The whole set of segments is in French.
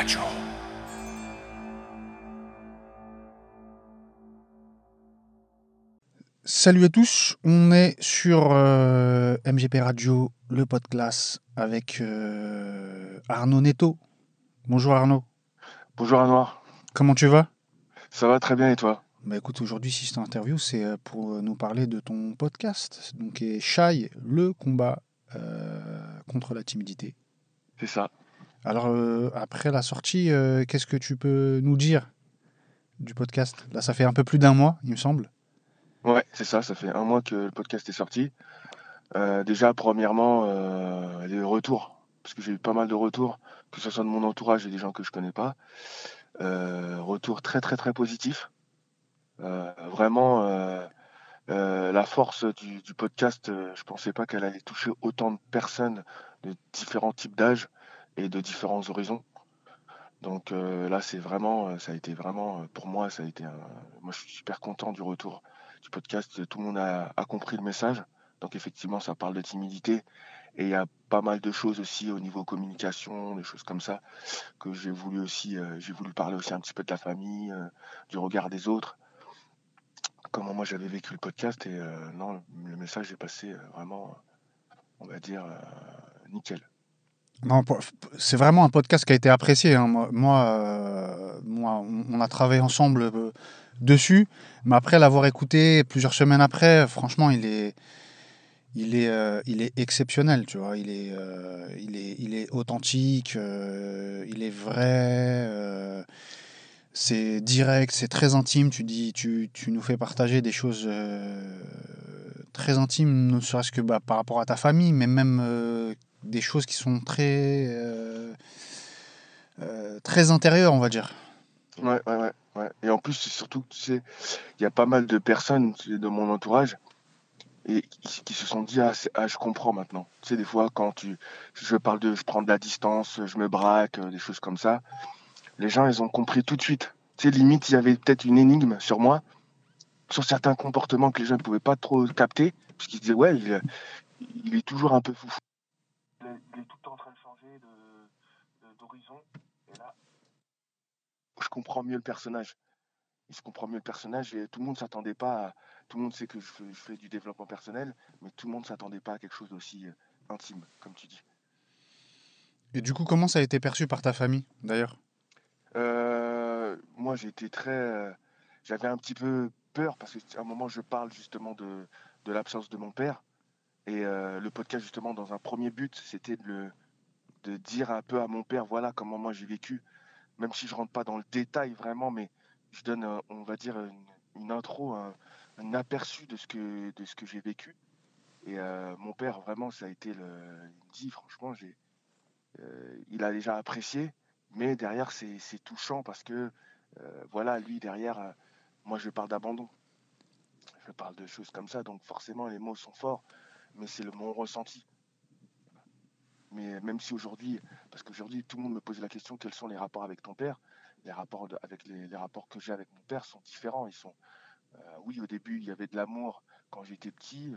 Radio. Salut à tous, on est sur euh, MGP Radio, le podcast avec euh, Arnaud Netto. Bonjour Arnaud, Bonjour Anouar, comment tu vas? Ça va très bien et toi? Bah écoute, aujourd'hui si je t'interview, c'est euh, pour nous parler de ton podcast, donc est Shy, le combat euh, contre la timidité. C'est ça. Alors euh, après la sortie, euh, qu'est-ce que tu peux nous dire du podcast? Là ça fait un peu plus d'un mois, il me semble. Ouais, c'est ça, ça fait un mois que le podcast est sorti. Euh, déjà, premièrement, les retours, parce que j'ai eu pas mal de retours, que ce soit de mon entourage et des gens que je connais pas. Retours très très très positifs. Euh, vraiment, la force du, du podcast, je pensais pas qu'elle allait toucher autant de personnes de différents types d'âges et de différents horizons. Donc euh, là, c'est vraiment, euh, ça a été vraiment, euh, pour moi, ça a été un... Moi, je suis super content du retour du podcast. Tout le monde a, compris le message. Donc effectivement, ça parle de timidité. Et il y a pas mal de choses aussi au niveau communication, des choses comme ça, que j'ai voulu aussi, j'ai voulu parler aussi un petit peu de la famille, du regard des autres, comment moi j'avais vécu le podcast. Et non, le message est passé vraiment, on va dire, nickel. C'est vraiment un podcast qui a été apprécié. hein. Moi, moi, euh, on a travaillé ensemble euh, dessus, mais après l'avoir écouté plusieurs semaines après, franchement, il est, il est, euh, il est exceptionnel, tu vois. Il est, il est, il est authentique, il est vrai. c'est direct, c'est très intime. Tu dis, tu, tu nous fais partager des choses très intimes, ne serait-ce que bah, par rapport à ta famille, mais même des choses qui sont très, euh, euh, très intérieures, on va dire. Ouais, ouais, ouais, ouais. Et en plus, c'est surtout, tu sais, il y a pas mal de personnes de mon entourage et qui, se sont dit ah, ah, je comprends maintenant. Tu sais, des fois, quand tu, je parle de, je prends de la distance, je me braque, euh, des choses comme ça, les gens, ils ont compris tout de suite. Tu sais, limite, il y avait peut-être une énigme sur moi, sur certains comportements que les gens ne pouvaient pas trop capter, parce qu'ils disaient ouais, il, il est toujours un peu fou. Il est, tout le temps en train de changer de, de- d'horizon. Et là, je comprends mieux le personnage. Je comprends mieux le personnage et tout le monde s'attendait pas à... Tout le monde sait que je fais, je fais du développement personnel, mais tout le monde s'attendait pas à quelque chose d'aussi euh, intime, comme tu dis. Et du coup, comment ça a été perçu par ta famille, d'ailleurs? Euh, moi, j'ai été très... euh, J'avais un petit peu peur parce qu'à un moment, je parle justement de, de l'absence de mon père. Et euh, le podcast, justement, dans un premier but, c'était de, dire un peu à mon père, voilà comment moi j'ai vécu, même si je rentre pas dans le détail vraiment, mais je donne, euh, on va dire, une, intro, un, aperçu de ce que, que j'ai vécu. Et euh, mon père, vraiment, ça a été le... Il me dit, franchement, j'ai, il a déjà apprécié, mais derrière, c'est touchant parce que, voilà, lui, derrière, moi, je parle d'abandon. Je parle de choses comme ça, donc forcément, les mots sont forts, mais c'est le mon ressenti. Mais même si aujourd'hui, parce qu'aujourd'hui, tout le monde me pose la question, quels sont les rapports avec ton père? Les rapports avec les, rapports que j'ai avec mon père sont différents. Ils sont, euh, oui, au début, il y avait de l'amour quand j'étais petit,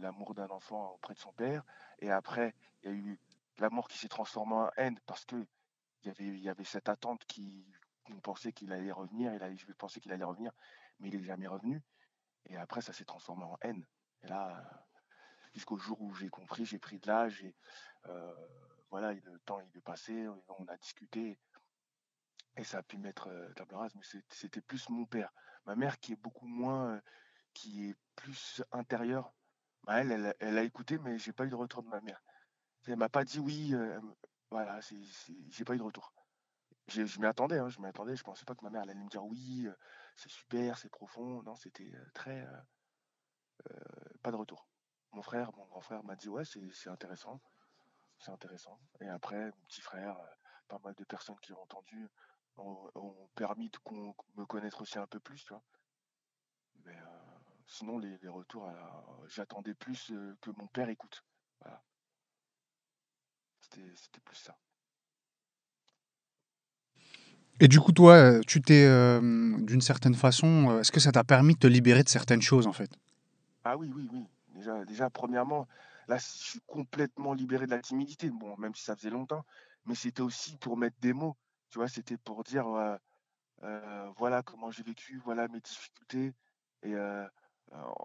l'amour d'un enfant auprès de son père, et après, il y a eu l'amour qui s'est transformé en haine parce que il y avait, il y avait cette attente qui, on pensait qu'il allait revenir, il allait, je pensais qu'il allait revenir, mais il n'est jamais revenu. Et après, ça s'est transformé en haine. Et là, jusqu'au jour où j'ai compris, j'ai pris de l'âge et euh, voilà, le temps il est passé, on a discuté et ça a pu mettre euh, table rase, mais c'était plus mon père. Ma mère qui est beaucoup moins, euh, qui est plus intérieure, bah, elle, elle, a écouté, mais j'ai pas eu de retour de ma mère. Elle m'a pas dit oui, euh, voilà, j'ai pas eu de retour. Je m'y attendais, hein, je m'y attendais, je pensais pas que ma mère allait me dire oui, c'est super, c'est profond. Non, c'était très, pas de retour. Mon frère, mon grand frère m'a dit ouais, c'est intéressant, c'est intéressant. Et après, mon petit frère, euh, pas mal de personnes qui ont entendu ont, ont permis de con- me connaître aussi un peu plus, tu vois. Mais euh, sinon, les, les retours, j'attendais plus euh, que mon père écoute. Voilà, c'était c'était plus ça. Et du coup, toi, tu t'es, euh, d'une certaine façon, est-ce que ça t'a permis de te libérer de certaines choses, en fait? Ah oui, oui, oui. Déjà, premièrement, là, je suis complètement libéré de la timidité. Bon, même si ça faisait longtemps, mais c'était aussi pour mettre des mots. Tu vois, c'était pour dire, euh, euh, voilà comment j'ai vécu, voilà mes difficultés. Et euh,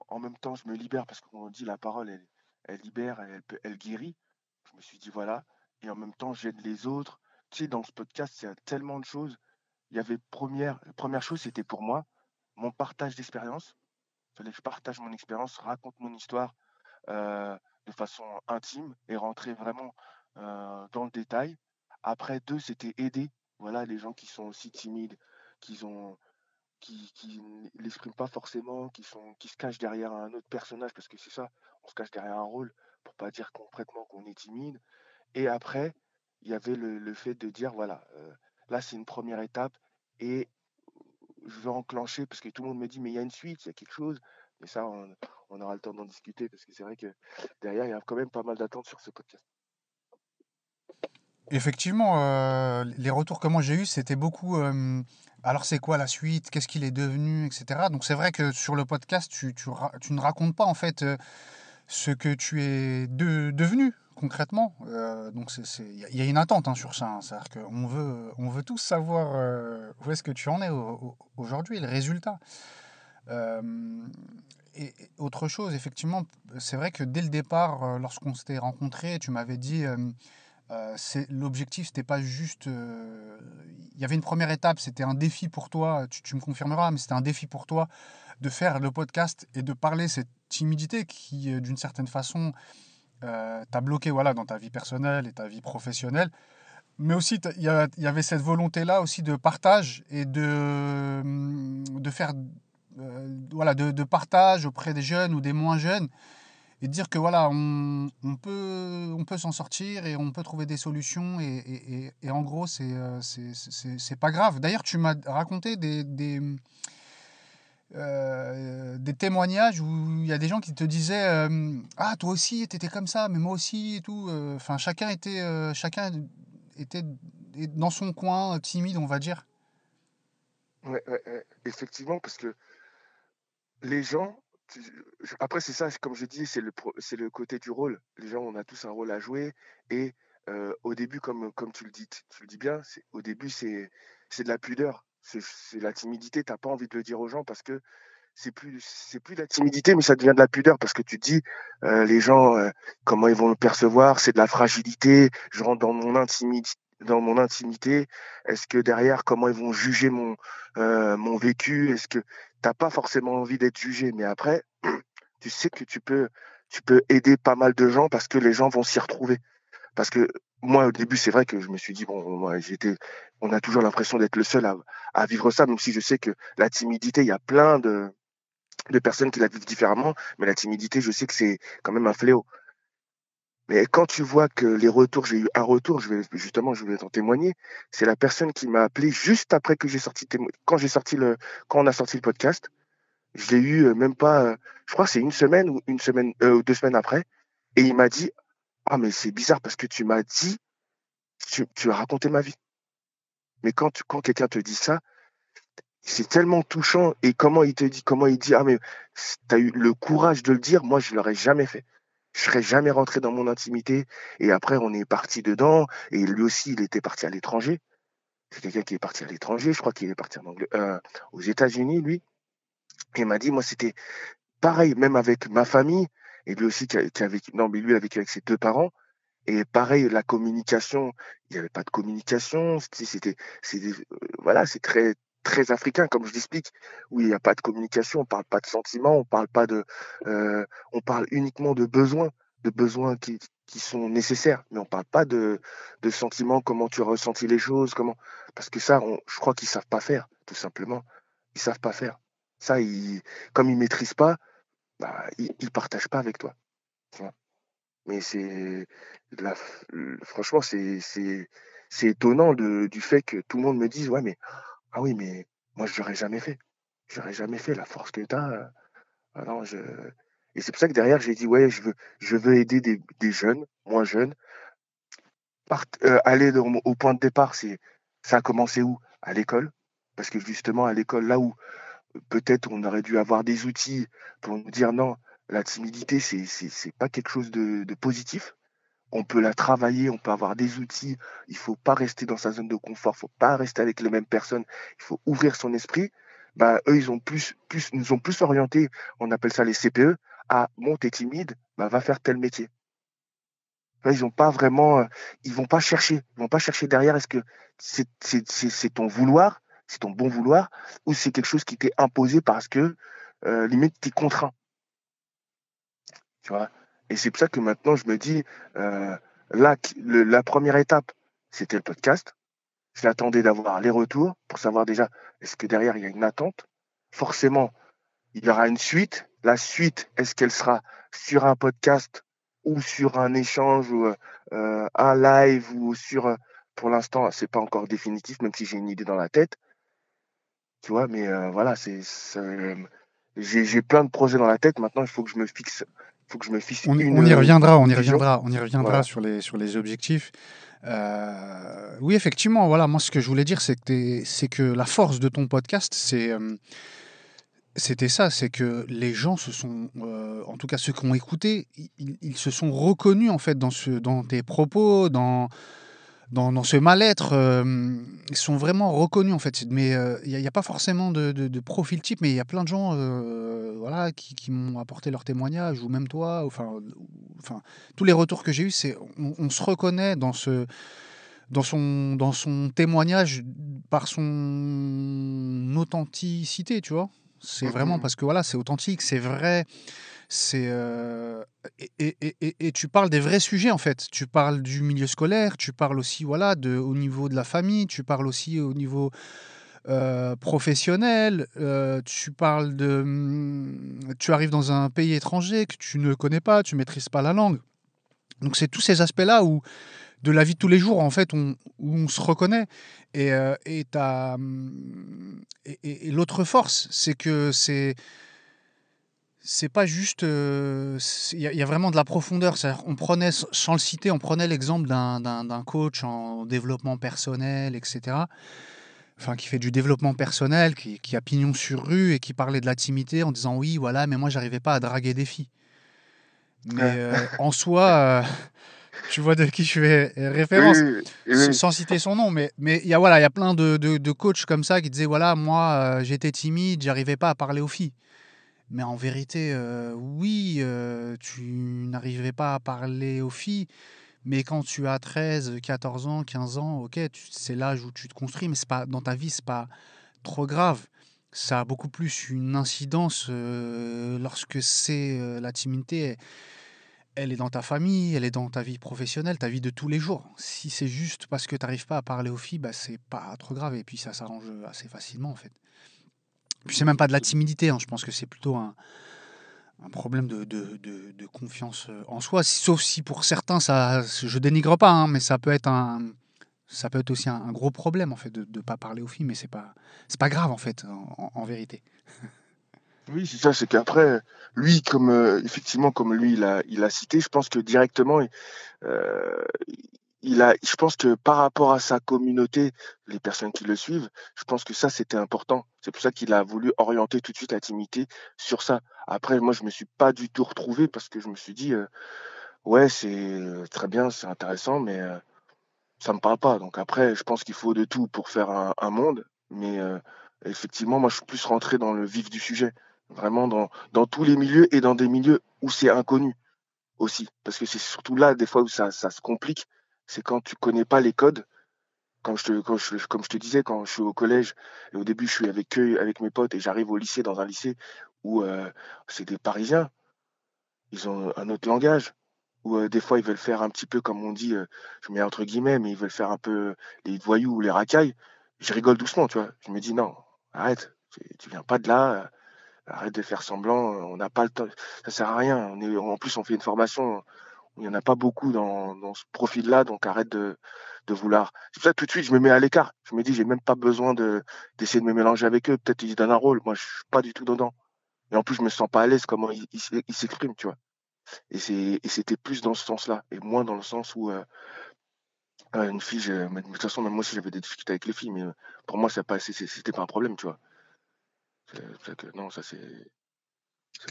en même temps, je me libère parce qu'on dit la parole, elle, libère, elle, elle guérit. Je me suis dit, voilà. Et en même temps, j'aide les autres. Tu sais, dans ce podcast, il y a tellement de choses. Il y avait première, première chose, c'était pour moi, mon partage d'expérience. Fallait que je partage mon expérience, raconte mon histoire de façon intime et rentrer vraiment dans le détail. Après, deux, c'était aider voilà, les gens qui sont aussi timides, qui ont l'expriment pas forcément, qui, se cachent derrière un autre personnage, parce que c'est ça, on se cache derrière un rôle pour pas dire concrètement qu'on est timide. Et après, il y avait le, fait de dire, voilà, là c'est une première étape et je veux enclencher, parce que tout le monde me dit, mais il y a une suite, il y a quelque chose. Mais ça, on, aura le temps d'en discuter, parce que c'est vrai que derrière, il y a quand même pas mal d'attentes sur ce podcast. Effectivement, euh, les retours que moi j'ai eus, c'était beaucoup. Euh, alors, c'est quoi la suite? Qu'est-ce qu'il est devenu? Etc. Donc, c'est vrai que sur le podcast, tu, tu, ne racontes pas en fait euh, ce que tu es devenu concrètement. donc, il y a une attente hein, sur ça. Hein. C'est-à-dire qu'on veut, on veut tous savoir où est-ce que tu en es aujourd'hui, le résultat. et autre chose, effectivement, c'est vrai que dès le départ, lorsqu'on s'était rencontrés, tu m'avais dit euh, l'objectif, c'était pas juste. Euh, il y avait une première étape, c'était un défi pour toi. Tu, me confirmeras, mais c'était un défi pour toi de faire le podcast et de parler cette timidité qui, euh, d'une certaine façon, t'a bloqué voilà dans ta vie personnelle et ta vie professionnelle. Mais aussi, il y, avait cette volonté-là aussi de partage et de, de faire voilà de, de, partage auprès des jeunes ou des moins jeunes et dire que voilà, on, on peut, on peut s'en sortir et on peut trouver des solutions et, et, et en gros, c'est euh, c'est pas grave. D'ailleurs, tu m'as raconté des, euh, des, témoignages où il y a des gens qui te disaient euh, Ah, toi aussi, tu étais comme ça, mais moi aussi et tout. Enfin, chacun était, chacun était dans son coin timide, on va dire. Ouais, ouais, effectivement, parce que les gens après, c'est ça, comme je dis, c'est le, c'est le côté du rôle. Les gens, on a tous un rôle à jouer. Et au début, comme, comme tu le dis, tu le dis bien, au début, c'est, c'est de la pudeur. C'est, la timidité. Tu n'as pas envie de le dire aux gens parce que c'est plus, c'est plus de la timidité, mais ça devient de la pudeur parce que tu te dis, les gens, comment ils vont le percevoir C'est de la fragilité. Je rentre dans mon intimité, dans mon intimité Est-ce que derrière, comment ils vont juger mon, euh, mon vécu? Est-ce que tu n'as pas forcément envie d'être jugé? Mais après, tu sais que tu peux, tu peux aider pas mal de gens parce que les gens vont s'y retrouver. Parce que moi, au début, c'est vrai que je me suis dit, bon, j'étais, on a toujours l'impression d'être le seul à, vivre ça, même si je sais que la timidité, il y a plein de, de personnes qui la vivent différemment, mais la timidité, je sais que c'est quand même un fléau. Mais quand tu vois que les retours, j'ai eu un retour, je vais justement, je voulais t'en témoigner. C'est la personne qui m'a appelé juste après que j'ai sorti, quand j'ai sorti le, quand on a sorti le podcast. Je l'ai eu euh, même pas, euh, je crois que c'est une semaine ou une semaine euh, deux semaines après, et il m'a dit, ah mais c'est bizarre parce que tu m'as dit, tu, tu as raconté ma vie. Mais quand quand quelqu'un te dit ça, c'est tellement touchant et comment il te dit, comment il dit, ah mais tu as eu le courage de le dire, moi je l'aurais jamais fait je serais jamais rentré dans mon intimité. Et après, on est parti dedans. Et lui aussi, il était parti à l'étranger. C'est quelqu'un qui est parti à l'étranger. Je crois qu'il est parti en euh, aux États-Unis, lui. Et il m'a dit, moi, c'était pareil, même avec ma famille. Et lui aussi, qui a, vécu, non, mais lui, a vécu avec ses deux parents. Et pareil, la communication, il n'y avait pas de communication. C'était, c'était, euh, voilà, c'est très, très africain, comme je l'explique, où il n'y a pas de communication, on parle pas de sentiments, on parle pas de, euh, on parle uniquement de besoins, de besoins qui, qui sont nécessaires, mais on parle pas de, de sentiments, comment tu as ressenti les choses, comment, parce que ça, je crois qu'ils savent pas faire, tout simplement, ils savent pas faire. Ça, ils, comme ils maîtrisent pas, bah, ils, ils partagent pas avec toi. Mais c'est, franchement, c'est, étonnant du fait que tout le monde me dise, ouais, mais ah oui, mais moi, je l'aurais jamais fait. Je l'aurais jamais fait. La force que tu as. Euh, je... Et c'est pour ça que derrière, j'ai dit, ouais, je veux, je veux aider des, des jeunes, moins jeunes. Euh, aller au point de départ, ça a commencé où? À l'école. Parce que justement, à l'école, là où peut-être on aurait dû avoir des outils pour nous dire non, la timidité, c'est, c'est, pas quelque chose de, positif. on peut la travailler, on peut avoir des outils. Il faut pas rester dans sa zone de confort, faut pas rester avec les mêmes personnes. Il faut ouvrir son esprit. Bah, eux, ils ont plus, plus, nous ont plus orientés, on appelle ça les CPE, à bon, t'es timide, bah, va faire tel métier. Ils ont pas vraiment, euh, ils vont pas chercher, ils vont pas chercher derrière. Est-ce que c'est, c'est, c'est, ton vouloir, c'est ton bon vouloir, ou c'est quelque chose qui t'est imposé parce que euh, limite t'es contraint. Tu vois? Et c'est pour ça que maintenant je me dis, euh, la première étape, c'était le podcast. J'attendais d'avoir les retours pour savoir déjà est-ce que derrière il y a une attente? Forcément, il y aura une suite. La suite, est-ce qu'elle sera sur un podcast ou sur un échange ou euh, un live ou sur pour l'instant c'est pas encore définitif même si j'ai une idée dans la tête tu vois mais euh, voilà c'est j'ai plein de projets dans la tête. Maintenant il faut que je me fixe faut que je me fixe on, on y reviendra on y reviendra on y reviendra sur les sur les objectifs. Euh, oui effectivement voilà moi ce que je voulais dire c'est que c'est que la force de ton podcast c'est c'était ça, c'est que les gens se sont, euh, en tout cas ceux qui ont écouté, ils, se sont reconnus en fait dans, ce, dans tes propos, dans, dans, ce mal-être. Euh, ils sont vraiment reconnus en fait. Mais euh, il n'y a, pas forcément de, profil type, mais il y a plein de gens voilà, qui, m'ont apporté leur témoignage, ou même toi. Enfin, enfin tous les retours que j'ai eus, c'est on, se reconnaît dans ce dans son, dans son témoignage par son authenticité, tu vois. C'est vraiment parce que voilà, c'est authentique, c'est vrai. C'est euh, et, et, et, tu parles des vrais sujets en fait. Tu parles du milieu scolaire, tu parles aussi voilà de au niveau de la famille, tu parles aussi au niveau euh, professionnel. Euh, tu parles de, mmh, tu arrives dans un pays étranger que tu ne connais pas, tu maîtrises pas la langue. Donc c'est tous ces aspects-là où de la vie de tous les jours, en fait, on, où on se reconnaît. Et, euh, et, et, l'autre force, c'est que c'est c'est pas juste. Euh, il y, a vraiment de la profondeur. On prenait, sans le citer, on prenait l'exemple d'un coach en développement personnel, etc. Enfin, qui fait du développement personnel, qui, qui, a pignon sur rue et qui parlait de la timidité en disant oui, voilà, mais moi, j'arrivais pas à draguer des filles. Mais euh, en soi, tu vois de qui je fais référence, sans citer son nom, mais mais il y a voilà, il y a plein de, de, coachs comme ça qui disaient voilà, moi euh, j'étais timide, j'arrivais pas à parler aux filles. Mais en vérité, euh, oui, euh, tu n'arrivais pas à parler aux filles, mais quand tu as 13, 14 ans, 15 ans, ok, c'est l'âge où tu te construis, mais pas dans ta vie, c'est pas trop grave. Ça a beaucoup plus une incidence lorsque c'est la timidité elle est dans ta famille, elle est dans ta vie professionnelle, ta vie de tous les jours. Si c'est juste parce que tu n'arrives pas à parler aux filles, bah, c'est pas trop grave et puis ça s'arrange assez facilement en fait. Puis c'est même pas de la timidité, hein. je pense que c'est plutôt un, problème de, de, confiance euh, en soi, sauf si pour certains, ça, je dénigre pas, hein, mais ça peut être un, ça peut être aussi un, gros problème en fait de ne pas parler aux filles, mais c'est pas, c'est pas grave en fait, en vérité. Oui, c'est ça, c'est qu'après, lui, comme euh, effectivement, comme lui, il a, il a cité, je pense que directement, euh, il a, je pense que par rapport à sa communauté, les personnes qui le suivent, je pense que ça, c'était important. C'est pour ça qu'il a voulu orienter tout de suite l'intimité sur ça. Après, moi, je me suis pas du tout retrouvé parce que je me suis dit, euh, ouais, c'est très bien, c'est intéressant, mais ça me parle pas. Donc après, je pense qu'il faut de tout pour faire un, monde, mais effectivement, moi, je suis plus rentré dans le vif du sujet vraiment dans, dans tous les milieux et dans des milieux où c'est inconnu aussi. Parce que c'est surtout là, des fois, où ça, ça se complique. C'est quand tu connais pas les codes. Comme je te disais, quand je suis au collège, et au début, je suis avec eux, avec mes potes, et j'arrive au lycée, dans un lycée où euh, c'est des Parisiens. Ils ont un autre langage. Où euh, des fois, ils veulent faire un petit peu, comme on dit, euh, je mets entre guillemets, mais ils veulent faire un peu les voyous ou les racailles. Je rigole doucement, tu vois. Je me dis, non, arrête, tu viens pas de là arrête de faire semblant, on n'a pas le temps, ça sert à rien. On est, en plus, on fait une formation, il n'y en a pas beaucoup dans, ce profil-là, donc arrête de, vouloir. C'est pour ça que tout de suite, je me mets à l'écart. Je me dis, j'ai même pas besoin de, d'essayer de me mélanger avec eux. Peut-être qu'ils donnent un rôle. Moi, je suis pas du tout dedans. Et en plus, je me sens pas à l'aise comment ils, ils, s'expriment, tu vois. Et, c'est, c'était plus dans ce sens-là, et moins dans le sens où euh, une fille, je, de toute façon, même moi aussi, j'avais des difficultés avec les filles, mais pour moi, ça pas, c'était pas un problème, tu vois non, ça c'est.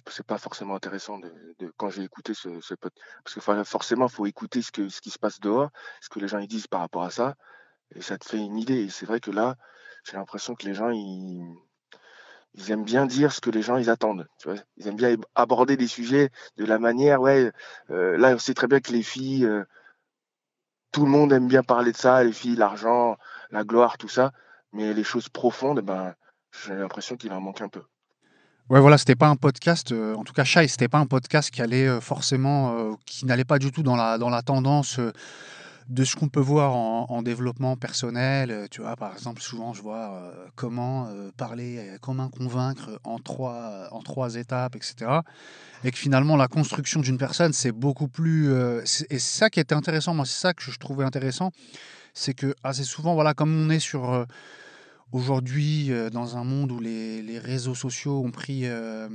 C'est pas forcément intéressant de, quand j'ai écouté ce, ce parce que forcément faut écouter ce que ce qui se passe dehors, ce que les gens ils disent par rapport à ça, et ça te fait une idée. Et c'est vrai que là, j'ai l'impression que les gens ils, ils aiment bien dire ce que les gens ils attendent. Tu vois? Ils aiment bien aborder des sujets de la manière, ouais. Euh, là, on sait très bien que les filles, euh, tout le monde aime bien parler de ça, les filles, l'argent, la gloire, tout ça. Mais les choses profondes, ben, j'ai l'impression qu'il en manque un peu. Ouais, voilà, c'était pas un podcast, euh, en tout cas, Shai, c'était pas un podcast qui allait euh, forcément, euh, qui n'allait pas du tout dans la, dans la tendance de ce qu'on peut voir en, développement personnel. Tu vois, par exemple, souvent, je vois comment parler, comment convaincre en trois, en trois étapes, etc. Et que finalement, la construction d'une personne, c'est beaucoup plus. et ça qui était intéressant, moi, c'est ça que je trouvais intéressant, c'est que assez souvent, voilà, comme on est sur Aujourd'hui, euh, dans un monde où les, réseaux sociaux ont pris, euh,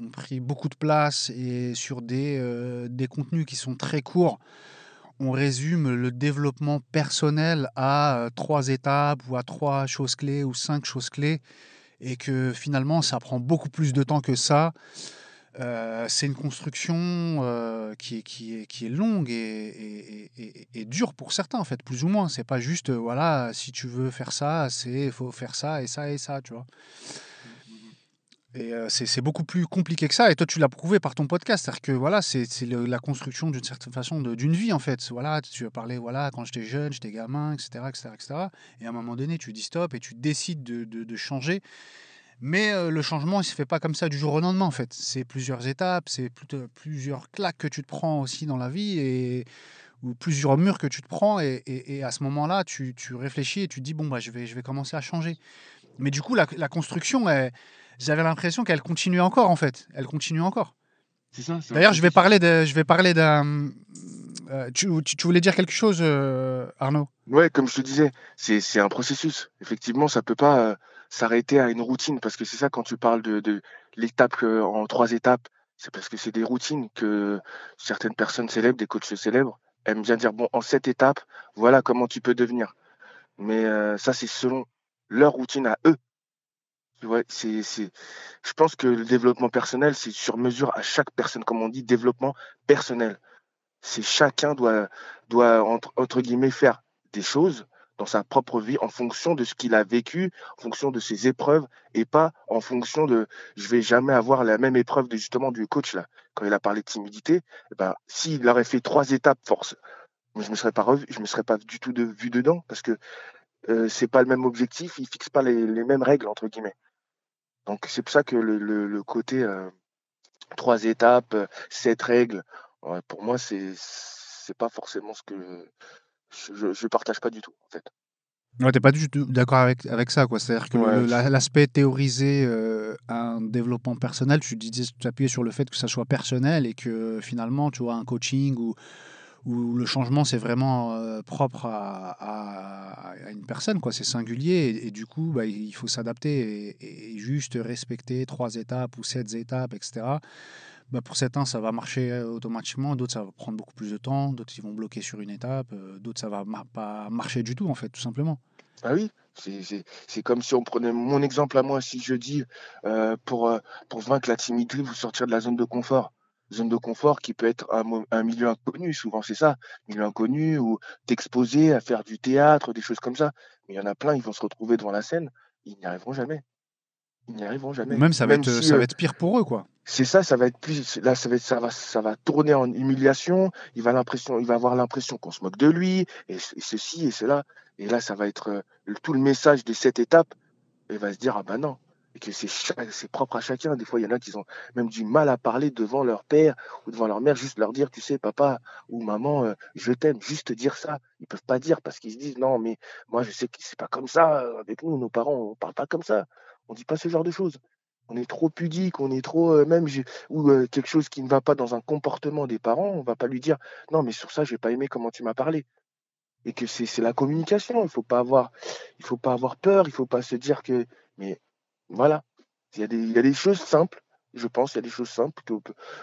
ont pris beaucoup de place et sur euh, des contenus qui sont très courts, on résume le développement personnel à trois étapes ou à trois choses clés ou cinq choses clés et que finalement ça prend beaucoup plus de temps que ça euh, c'est une construction euh, qui, est, qui, est, qui est longue et, et, dure pour certains, en fait, plus ou moins. C'est pas juste, euh, voilà, si tu veux faire ça, c'est faut faire ça et ça et ça, tu vois. Et c'est beaucoup plus compliqué que ça. Et toi, tu l'as prouvé par ton podcast. C'est-à-dire que voilà, c'est la construction d'une certaine façon d'une vie, en fait. Voilà, tu as parlé, voilà, quand j'étais jeune, j'étais gamin, etc., etc., etc. Et à un moment donné, tu dis stop et tu décides de, de, de changer. Mais le changement, il ne se fait pas comme ça du jour au lendemain, en fait. C'est plusieurs étapes, c'est plusieurs claques que tu te prends aussi dans la vie, et, ou plusieurs murs que tu te prends, et, à ce moment-là, tu, réfléchis et tu te dis, bon, bah, je, vais, je vais commencer à changer. Mais du coup, la, construction, j'avais l'impression qu'elle continue encore, en fait. Elle continue encore. D'ailleurs, je vais parler de, je vais parler d'un. tu, voulais dire quelque chose, Arnaud? Ouais, comme je te disais, c'est un processus. Effectivement, ça peut pas s'arrêter à une routine, parce que c'est ça quand tu parles de, l'étape en trois étapes, c'est parce que c'est des routines que certaines personnes célèbres, des coachs célèbres, aiment bien dire, bon, en cette étape, voilà comment tu peux devenir. Mais euh, ça, c'est selon leur routine à eux. Tu vois, c'est, je pense que le développement personnel, c'est sur mesure à chaque personne, comme on dit, développement personnel. C'est chacun doit, doit entre guillemets, faire des choses dans sa propre vie en fonction de ce qu'il a vécu, en fonction de ses épreuves et pas en fonction de je vais jamais avoir la même épreuve de justement du coach là quand il a parlé de timidité eh ben s'il aurait fait trois étapes force je me serais pas revu, je me serais pas du tout vu dedans parce que euh, c'est pas le même objectif il fixe pas les, mêmes règles entre guillemets. Donc c'est pour ça que le, côté euh, trois étapes sept règles pour moi c'est c'est pas forcément ce que je ne partage pas du tout, en fait. Ouais, t'es pas du tout d'accord avec, avec ça, quoi. C'est-à-dire que l'aspect théorisé euh, un développement personnel, tu disais, tu appuyais sur le fait que ça soit personnel et que finalement, tu vois, un coaching ou, où le changement c'est vraiment euh, propre à, à, une personne, quoi. C'est singulier et, du coup, bah, il faut s'adapter et, et, juste respecter trois étapes ou sept étapes, etc. Bah, pour certains, ça va marcher euh, automatiquement, d'autres, ça va prendre beaucoup plus de temps, d'autres, ils vont bloquer sur une étape, euh, d'autres, ça va pas marcher du tout, en fait, tout simplement. Ah oui, c'est comme si on prenait mon exemple à moi, si je dis euh, pour, pour vaincre la timidité, vous sortir de la zone de confort. Zone de confort qui peut être un, un milieu inconnu, souvent c'est ça, milieu inconnu, ou t'exposer à faire du théâtre, des choses comme ça. Mais il y en a plein, ils vont se retrouver devant la scène, ils n'y arriveront jamais. Ils n'y arriveront jamais. même ça va, être, ça va être pire pour eux, quoi. C'est ça, ça va être plus. Là, ça va, ça va, ça va tourner en humiliation. Il va l'impression, il va avoir l'impression qu'on se moque de lui et, ceci et cela. Et là, ça va être euh, tout le message de cette étape. Et il va se dire ah ben non. Et que c'est c'est propre à chacun. Des fois, il y en a qui ont même du mal à parler devant leur père ou devant leur mère, juste leur dire, tu sais, papa ou maman, euh, je t'aime, juste dire ça. Ils peuvent pas dire parce qu'ils se disent non, mais moi je sais que c'est pas comme ça. Avec nous, nos parents, on parle pas comme ça. On dit pas ce genre de choses. On est trop pudique, on est trop euh, même ou euh, quelque chose qui ne va pas dans un comportement des parents, on va pas lui dire non mais sur ça j'ai pas aimé comment tu m'as parlé. Et que c'est la communication, il faut pas avoir il faut pas avoir peur, il faut pas se dire que mais voilà, il y a des choses simples, je pense, il y a des choses simples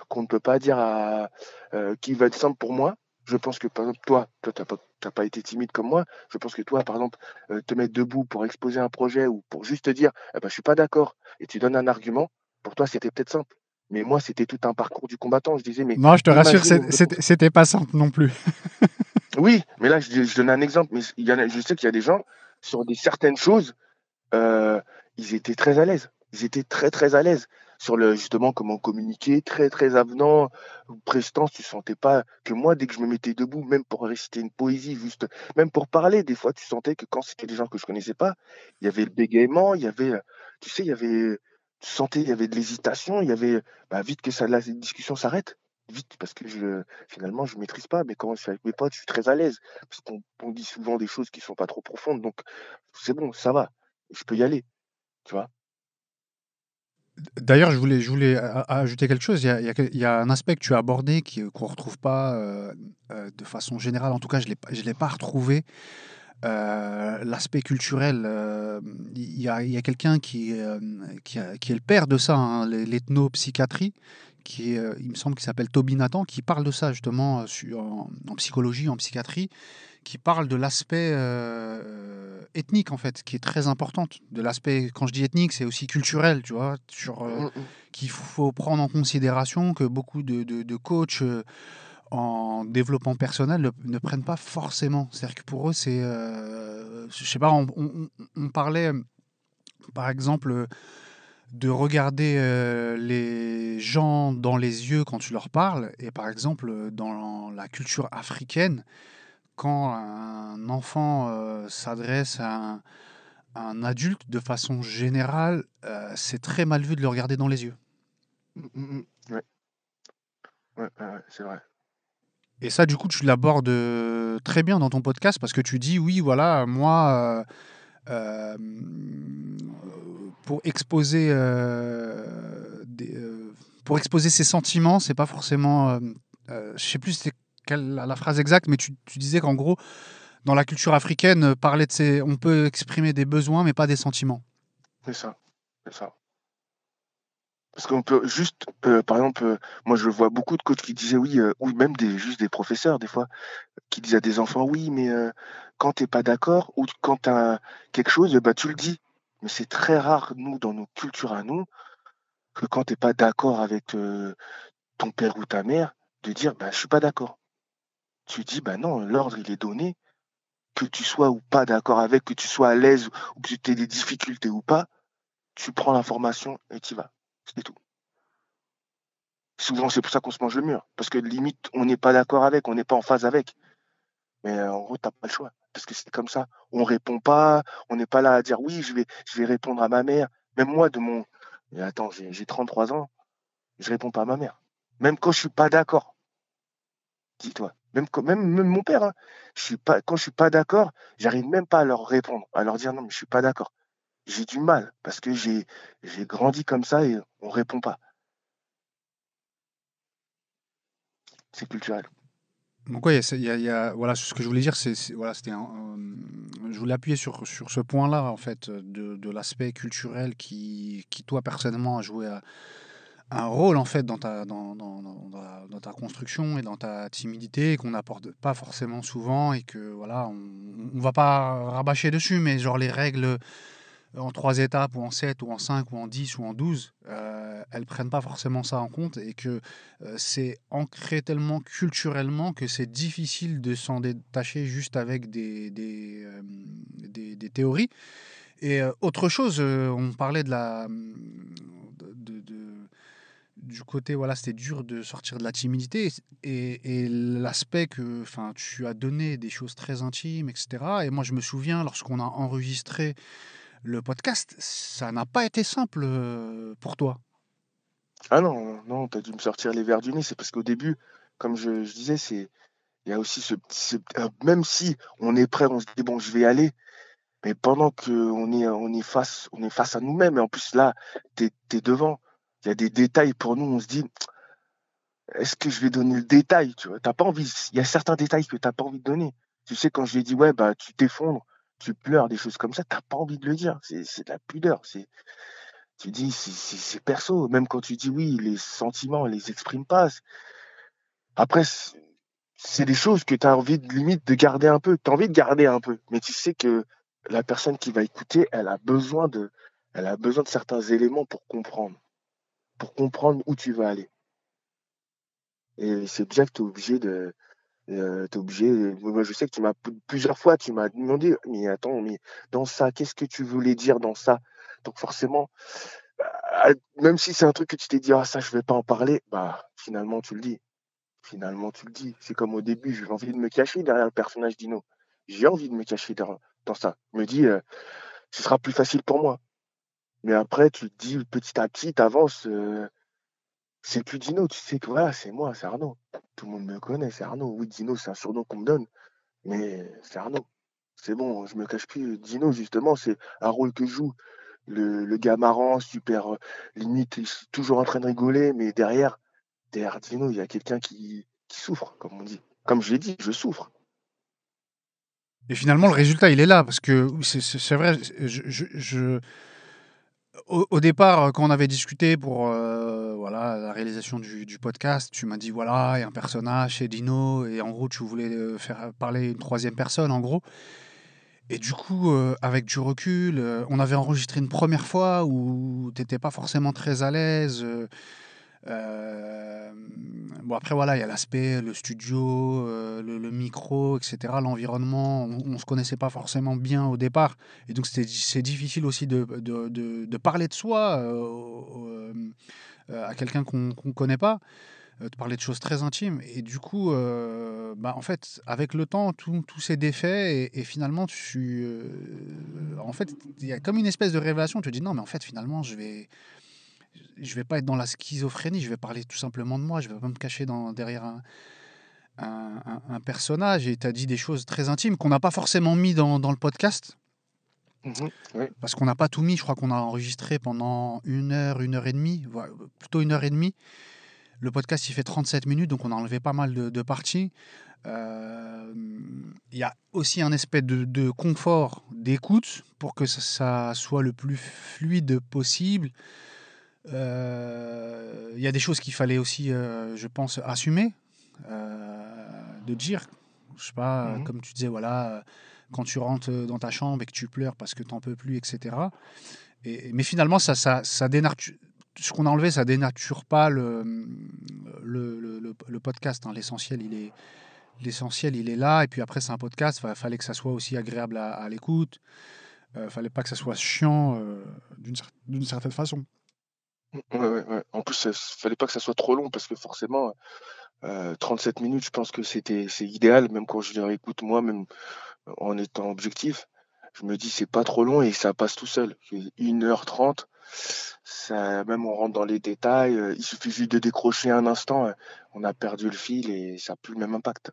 qu'on ne peut pas dire à euh, qui va être simple pour moi, je pense que, par exemple, toi, toi, tu n'as pas, été timide comme moi. Je pense que toi, par exemple, euh, te mettre debout pour exposer un projet ou pour juste te dire, eh ben, je suis pas d'accord, et tu donnes un argument, pour toi, c'était peut-être simple. Mais moi, c'était tout un parcours du combattant. Je disais, mais Non, je te rassure, c'était c'était pas simple non plus. Oui, mais là, je, je donne un exemple. Mais il y en a, je sais qu'il y a des gens, sur des certaines choses, euh, ils étaient très à l'aise. Ils étaient très, très à l'aise. Sur le, justement, comment communiquer, très, très avenant, prestance, tu sentais pas que moi, dès que je me mettais debout, même pour réciter une poésie, juste, même pour parler, des fois, tu sentais que quand c'était des gens que je connaissais pas, il y avait le bégaiement, il y avait, tu sais, il y avait, tu sentais, il y avait de l'hésitation, il y avait, bah, vite que ça, la discussion s'arrête. Vite, parce que je, finalement, je maîtrise pas, mais quand je suis avec mes potes, je suis très à l'aise. Parce qu'on on dit souvent des choses qui sont pas trop profondes, donc c'est bon, ça va. Je peux y aller, tu vois. D'ailleurs, je voulais, je voulais a- a- ajouter quelque chose. Il y a, un aspect que tu as abordé qui, qu'on ne retrouve pas euh, euh, de façon générale. En tout cas, je ne l'ai pas retrouvé. Euh, l'aspect culturel. euh, Il y a, a quelqu'un qui, euh, qui, qui est le père de ça, hein, l'e- l'ethnopsychiatrie, qui euh, il me semble qu'il s'appelle Toby Nathan, qui parle de ça justement euh, en psychologie, en psychiatrie, qui parle de l'aspect euh, ethnique en fait, qui est très importante. De l'aspect, quand je dis ethnique, c'est aussi culturel, tu vois, sur euh, Mm, mm. qu'il faut prendre en considération que beaucoup de, de, de coachs euh, en développement personnel ne, ne prennent pas forcément. C'est-à-dire que pour eux, c'est, je sais pas, on, on- on parlait par exemple de regarder euh, les gens dans les yeux quand tu leur parles, et par exemple dans la culture africaine, quand un enfant euh, s'adresse à un, à un adulte de façon générale, euh, c'est très mal vu de le regarder dans les yeux. Mm, mm. Ouais, ouais, ouais, c'est vrai. Et ça, du coup, tu l'abordes euh, très bien dans ton podcast parce que tu dis, oui, voilà, moi, euh, pour exposer, des, pour exposer ses sentiments, c'est pas forcément, euh, je sais plus la phrase exacte, mais tu, disais qu'en gros, dans la culture africaine, euh, parler de ses, on peut exprimer des besoins, mais pas des sentiments. C'est ça, c'est ça. Parce qu'on peut juste, euh, par exemple, euh, moi je vois beaucoup de coachs qui disaient oui, ou même des, juste des professeurs des fois, qui disent à des enfants oui, mais quand t'es pas d'accord ou quand t'as quelque chose, bah tu le dis. Mais c'est très rare, nous, dans nos cultures à nous, que quand t'es pas d'accord avec ton père ou ta mère, de dire bah je suis pas d'accord. Tu dis bah non, l'ordre il est donné, que tu sois ou pas d'accord avec, que tu sois à l'aise ou que tu aies des difficultés ou pas, tu prends l'information et tu vas. C'est tout. Souvent, c'est pour ça qu'on se mange le mur. Parce que limite, on n'est pas d'accord avec, on n'est pas en phase avec. Mais euh, en gros, t'as pas le choix. Parce que c'est comme ça. On répond pas, on n'est pas là à dire oui, je vais, répondre à ma mère. Même moi, de mon. Attends, j'ai j'ai 33 ans, je réponds pas à ma mère. Même quand je suis pas d'accord. Dis-toi. Même, mon père, hein, je suis pas, quand je suis pas d'accord, j'arrive même pas à leur répondre, à leur dire non, mais je suis pas d'accord. J'ai du mal parce que j'ai grandi comme ça et on répond pas. C'est culturel. Donc a- voilà, ce que je voulais dire, c'est, voilà, c'était, je voulais appuyer sur, ce point-là en fait, de, de l'aspect culturel qui, qui toi personnellement a joué à- un rôle en fait dans ta, dans, dans, ta construction et dans ta timidité qu'on n'apporte pas forcément souvent et que voilà, on, on va pas rabâcher dessus, mais genre les règles en trois étapes ou en sept ou en cinq ou en dix ou en douze, euh, elles prennent pas forcément ça en compte et que euh, c'est ancré tellement culturellement que c'est difficile de s'en détacher juste avec des, des, euh, des- théories. Et euh, autre chose, euh, on parlait de la, de- du côté, voilà, c'était dur de sortir de la timidité et, l'aspect que enfin, tu as donné des choses très intimes, etc. Et moi, je me souviens, lorsqu'on a enregistré le podcast, ça n'a pas été simple euh, pour toi. Ah non, non, t'as dû me sortir les verres du nez. C'est parce qu'au début, comme je, disais, c'est il y a aussi ce, ce- euh, même si on est prêt, on se dit bon, je vais aller, mais pendant que on est on est face on est face à nous-mêmes et en plus là, t'es t'es devant. Il y a des détails pour nous, on se dit est-ce que je vais donner le détail, tu vois? T'as pas envie. Il y a certains détails que t'as pas envie de donner. Tu sais, quand je lui ai dit ouais, bah tu t'effondres, tu pleures, des choses comme ça, t'as pas envie de le dire. C'est de la pudeur. C'est tu dis c'est perso. Même quand tu dis oui, les sentiments, on les exprime pas. Après, c'est des choses que tu as envie de limite de garder un peu. Tu as envie de garder un peu, mais tu sais que la personne qui va écouter, elle a besoin de, elle a besoin de certains éléments pour comprendre. Pour comprendre où tu vas aller. Et c'est bien que tu es obligé de. Euh, je sais que tu m'as plusieurs fois, tu m'as demandé, mais attends, mais dans ça, qu'est-ce que tu voulais dire dans ça? Donc forcément, bah, même si c'est un truc que tu t'es dit, ah ça, je vais pas en parler, bah finalement tu le dis. Finalement tu le dis. C'est comme au début, j'ai envie de me cacher derrière le personnage d'Ino. J'ai envie de me cacher dans, ça. Je me dis, euh, ce sera plus facile pour moi. Mais après, tu te dis petit à petit, tu avances. Euh, c'est plus Dino, tu sais que voilà, c'est moi, c'est Arnaud. Tout le monde me connaît, c'est Arnaud. Oui, Dino, c'est un surnom qu'on me donne, mais c'est Arnaud. C'est bon, je me cache plus. Dino, justement, c'est un rôle que je joue. Le, le gars marrant, super, euh, limite, toujours en train de rigoler, mais derrière, derrière Dino, il y a quelqu'un qui, qui souffre, comme on dit. Comme je l'ai dit, je souffre. Et finalement, le résultat, il est là, parce que c'est vrai, je, je, au, départ, quand on avait discuté pour euh, voilà, la réalisation du, du podcast, tu m'as dit, voilà, il y a un personnage, c'est Dino, et en gros, tu voulais euh, faire parler une troisième personne, en gros. Et du coup, euh, avec du recul, on avait enregistré une première fois où tu n'étais pas forcément très à l'aise. Euh, bon, après, voilà, il y a l'aspect, le studio, euh, le, micro, etc., l'environnement. On ne se connaissait pas forcément bien au départ. Et donc, c'est difficile aussi de, de, de, parler de soi euh, à quelqu'un qu'on ne connaît pas de parler de choses très intimes. Et du coup, bah, en fait, avec le temps, tout, tout s'est défait et, finalement, tu, en fait, il y a comme une espèce de révélation. Tu te dis non, mais en fait, finalement, je vais, je vais pas être dans la schizophrénie, je vais parler tout simplement de moi, je vais pas me cacher dans, derrière un, un, personnage. Et tu as dit des choses très intimes qu'on n'a pas forcément mis dans, dans le podcast. Mmh Parce qu'on n'a pas tout mis, je crois qu'on a enregistré pendant une heure, une heure et demie, plutôt une heure et demie. Le podcast, il fait 37 minutes, donc on a enlevé pas mal de, parties. Euh, il y a aussi un aspect de, de confort d'écoute pour que ça, ça, soit le plus fluide possible. Euh, il y a des choses qu'il fallait aussi, euh, je pense, assumer, euh, de dire. Je sais pas, mmh comme tu disais, voilà, quand tu rentres dans ta chambre et que tu pleures parce que tu n'en peux plus, etc. Et, mais finalement, ça, ça, ça dénature, ce qu'on a enlevé, ça dénature pas le, le, le, le podcast. Hein. L'essentiel, il est, l'essentiel, il est là. Et puis après, c'est un podcast. Il fallait que ça soit aussi agréable à, à l'écoute. Il fallait pas que ça soit chiant d'une certaine façon. Ouais. En plus, il fallait pas que ça soit trop long parce que forcément, 37 euh, minutes, je pense que c'était c'est idéal, même quand je les réécoute moi, même en étant objectif. Je me dis c'est pas trop long et ça passe tout seul. 1h30, ça, même on rentre dans les détails, euh, il suffit juste de décrocher un instant, euh, on a perdu le fil et ça n'a plus le même impact.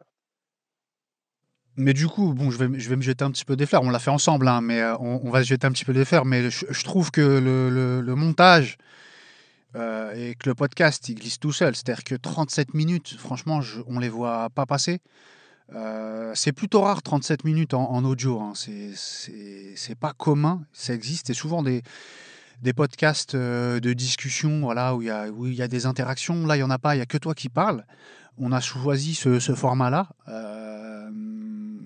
Mais du coup, bon, je vais, me jeter un petit peu des fleurs. On l'a fait ensemble, hein, mais on, va se jeter un petit peu des fleurs. Mais je, trouve que le montage, euh, et que le podcast il glisse tout seul. C'est-à-dire que 37 minutes, franchement, je, on les voit pas passer. Euh, c'est plutôt rare 37 minutes en, audio. Hein. C'est pas commun. Ça existe. Et souvent des, des podcasts euh, de discussion voilà, où il y, a, des interactions. Là, il n'y en a pas. Il n'y a que toi qui parles. On a choisi ce, ce format-là,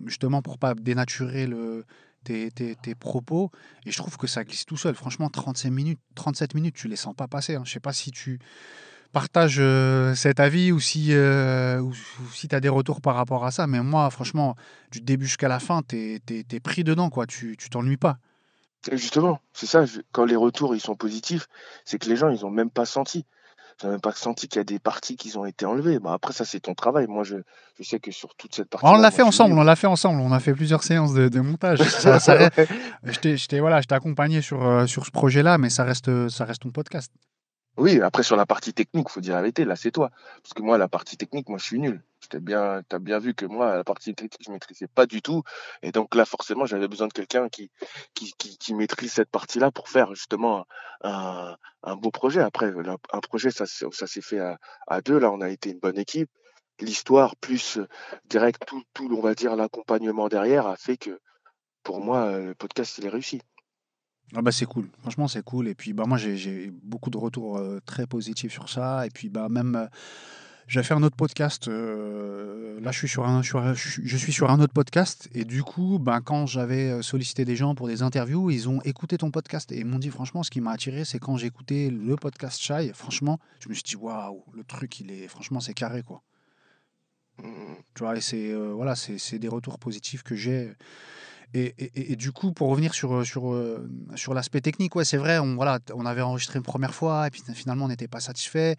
justement pour pas dénaturer le, tes, tes, propos. Et je trouve que ça glisse tout seul. Franchement, 35 minutes, 37 minutes, tu les sens pas passer. Hein. Je sais pas si tu partages euh, cet avis ou si, euh, ou, si tu as des retours par rapport à ça. Mais moi, franchement, du début jusqu'à la fin, tu es, pris dedans. quoi. Tu t'ennuies pas. Justement, c'est ça. Quand les retours ils sont positifs, c'est que les gens, ils ont même pas senti n'as même pas senti qu'il y a des parties qui ont été enlevées. Bah, après, ça, c'est ton travail. Moi, je, je, sais que sur toute cette partie. On l'a fait ensemble, on l'a fait ensemble. On a fait plusieurs séances de, montage. ça, je t'ai voilà, accompagné sur, euh, sur ce projet-là, mais ça reste, ça reste ton podcast. Oui, après sur la partie technique, faut dire la vérité, là c'est toi. Parce que moi, la partie technique, moi je suis nul. Tu bien, as bien vu que moi, la partie technique, je maîtrisais pas du tout. Et donc là, forcément, j'avais besoin de quelqu'un qui, qui, qui, maîtrise cette partie-là pour faire justement un, un beau projet. Après, un projet, ça, ça s'est fait à, à, deux. Là, on a été une bonne équipe. L'histoire plus direct, tout, tout, on va dire, l'accompagnement derrière a fait que pour moi, le podcast, il est réussi. Ah bah c'est cool, franchement c'est cool. Et puis bah moi j'ai beaucoup de retours euh, très positifs sur ça. Et puis bah même, euh, j'ai fait un autre podcast. euh, là, je suis sur un, je suis je sur un autre podcast. Et du coup, ben, quand j'avais euh, sollicité des gens pour des interviews, ils ont écouté ton podcast. Et ils m'ont dit, franchement, ce qui m'a attiré, c'est quand j'ai écouté le podcast Chai. Franchement, je me suis dit, waouh, le truc, il est, franchement, c'est carré, quoi. Tu vois, c'est euh, voilà, des retours positifs que j'ai. Et, et- et- du coup, pour revenir sur, sur, sur l'aspect technique, ouais, c'est vrai, on, voilà, on avait enregistré une première fois, et puis finalement, on n'était pas satisfait.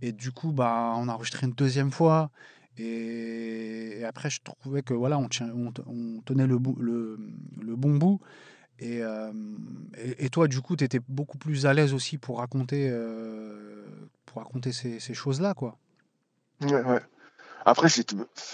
Et du coup, bah, on a enregistré une deuxième fois. Et, après, je trouvais que voilà, on, tient, on, te- on tenait le, le, le bon bout. Et, et, toi, du coup, tu étais beaucoup plus à l'aise aussi pour raconter, pour raconter ces, ces choses-là, quoi. Ouais, ouais. Après,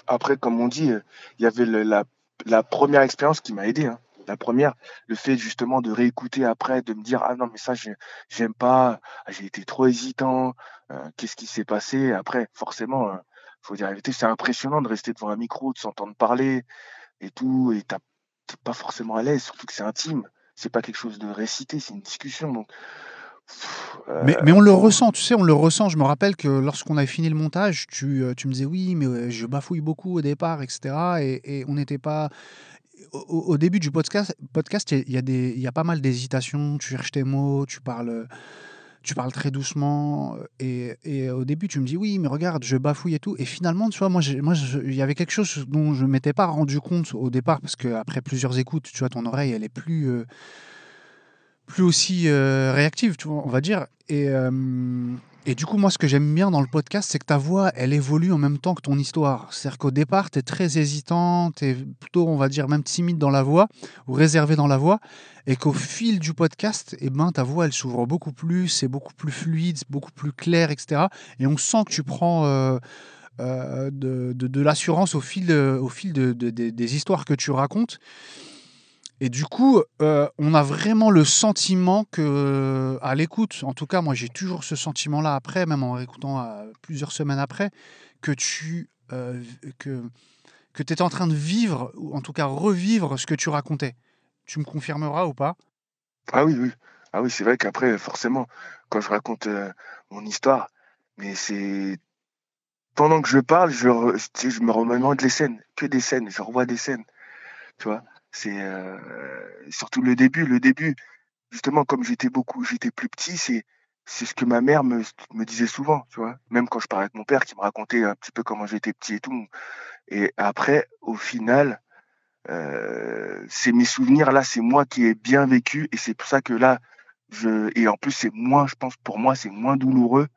après, comme on dit, il y avait la, la première expérience qui m'a aidé. hein. La première, le fait justement de réécouter après, de me dire ah non mais ça j'ai- j'aime pas, ah, j'ai été trop hésitant, euh, qu'est-ce qui s'est passé? Après, forcément, euh, faut dire la vérité, c'est impressionnant de rester devant un micro, de s'entendre parler et tout, et t'es pas forcément à l'aise, surtout que c'est intime. C'est pas quelque chose de récité, c'est une discussion. Donc, pff, Mais, euh, mais on le ressent, tu sais, on le ressent. Je me rappelle que lorsqu'on avait fini le montage, tu, euh, tu me disais oui, mais je bafouille beaucoup au départ, etc. Et, et on n'était pas. Au, début du podcast, podcast, il y, a- y a pas mal d'hésitations. Tu cherches tes mots, tu parles, tu parles très doucement. Et, et au début, tu me dis oui, mais regarde, je bafouille et tout. Et finalement, tu vois, moi, il y avait quelque chose dont je m'étais pas rendu compte au départ, parce qu'après plusieurs écoutes, tu vois, ton oreille, elle est plus. euh, plus aussi euh, réactive, tu vois, on va dire. Et, euh, et du coup, moi, ce que j'aime bien dans le podcast, c'est que ta voix, elle évolue en même temps que ton histoire. C'est-à-dire qu'au départ, tu es très hésitant, tu plutôt, on va dire, même timide dans la voix, ou réservé dans la voix, et qu'au fil du podcast, eh ben, ta voix, elle s'ouvre beaucoup plus, c'est beaucoup plus fluide, beaucoup plus clair, etc. Et on sent que tu prends... euh, euh, de, l'assurance au fil, au fil de- de- de- des histoires que tu racontes. Et du coup, euh, on a vraiment le sentiment que, à l'écoute, en tout cas, moi j'ai toujours ce sentiment-là après, même en écoutant euh, plusieurs semaines après, que tu euh, que, que étais en train de vivre, ou en tout cas revivre ce que tu racontais. Tu me confirmeras ou pas? Ah oui, oui. Ah oui, c'est vrai qu'après, forcément, quand je raconte euh, mon histoire, mais c'est pendant que je parle, je, me remémore les scènes, que des scènes, je revois des scènes, tu vois. C'est euh, surtout le début, le début. Justement, comme j'étais beaucoup, j'étais plus petit, c'est ce que ma mère me, disait souvent, tu vois. Même quand je parlais avec mon père, qui me racontait un petit peu comment j'étais petit et tout. Et après, au final, euh, c'est mes souvenirs là, c'est moi qui ai bien vécu et c'est pour ça que là, je et en plus c'est moins, je pense pour moi c'est moins douloureux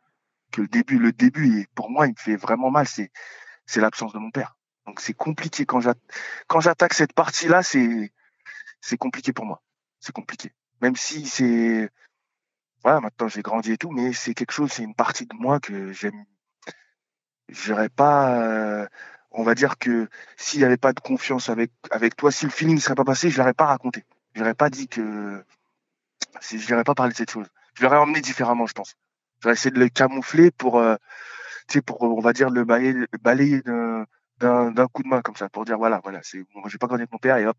que le début. Le début, et pour moi, il me fait vraiment mal. C'est l'absence de mon père. Donc c'est compliqué quand j'attaque cette partie-là, c'est c'est compliqué pour moi. C'est compliqué. Même si c'est voilà, maintenant j'ai grandi et tout, mais c'est quelque chose, c'est une partie de moi que j'aime. J'aurais pas, euh, on va dire que s'il n'y avait pas de confiance avec avec toi, si le feeling ne serait pas passé, je l'aurais pas raconté. Je l'aurais pas dit que, je l'aurais pas parlé de cette chose. Je l'aurais emmené différemment, je pense. J'aurais essayé de le camoufler pour, euh, tu sais, pour, on va dire, le balayer, balayer d'un, coup de main, comme ça, pour dire, voilà, voilà, c'est, moi, j'ai pas grandi avec mon père, et hop.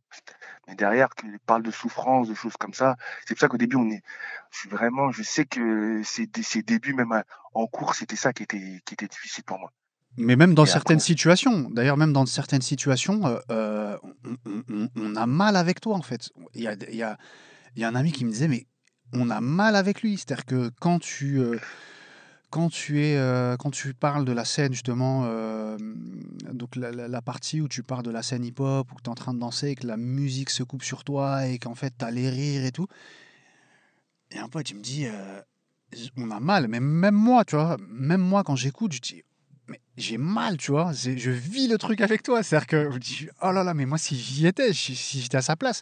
Mais derrière, qu'il parle de souffrance, de choses comme ça. C'est pour ça qu'au début, on est, je suis vraiment, je sais que ces, ces débuts, même à- en cours, c'était ça qui était, qui était difficile pour moi. Mais même dans Et certaines après, situations, d'ailleurs, même dans certaines situations, euh, euh, on, on- on- on a mal avec toi, en fait. Il y a, il y a- il y a un ami qui me disait, mais on a mal avec lui. C'est-à-dire que quand tu, euh, quand tu es, euh, quand tu parles de la scène justement, euh, donc la, partie où tu parles de la scène hip-hop, où tu es en train de danser et que la musique se coupe sur toi et qu'en fait tu as les rires et tout. Et un pote il me dit, euh, on a mal, mais même moi, tu vois, même moi quand j'écoute, je dis, mais j'ai mal, tu vois, je vis le truc avec toi. C'est-à-dire que je dis, oh là là, mais moi si j'y étais, si j'étais à sa place,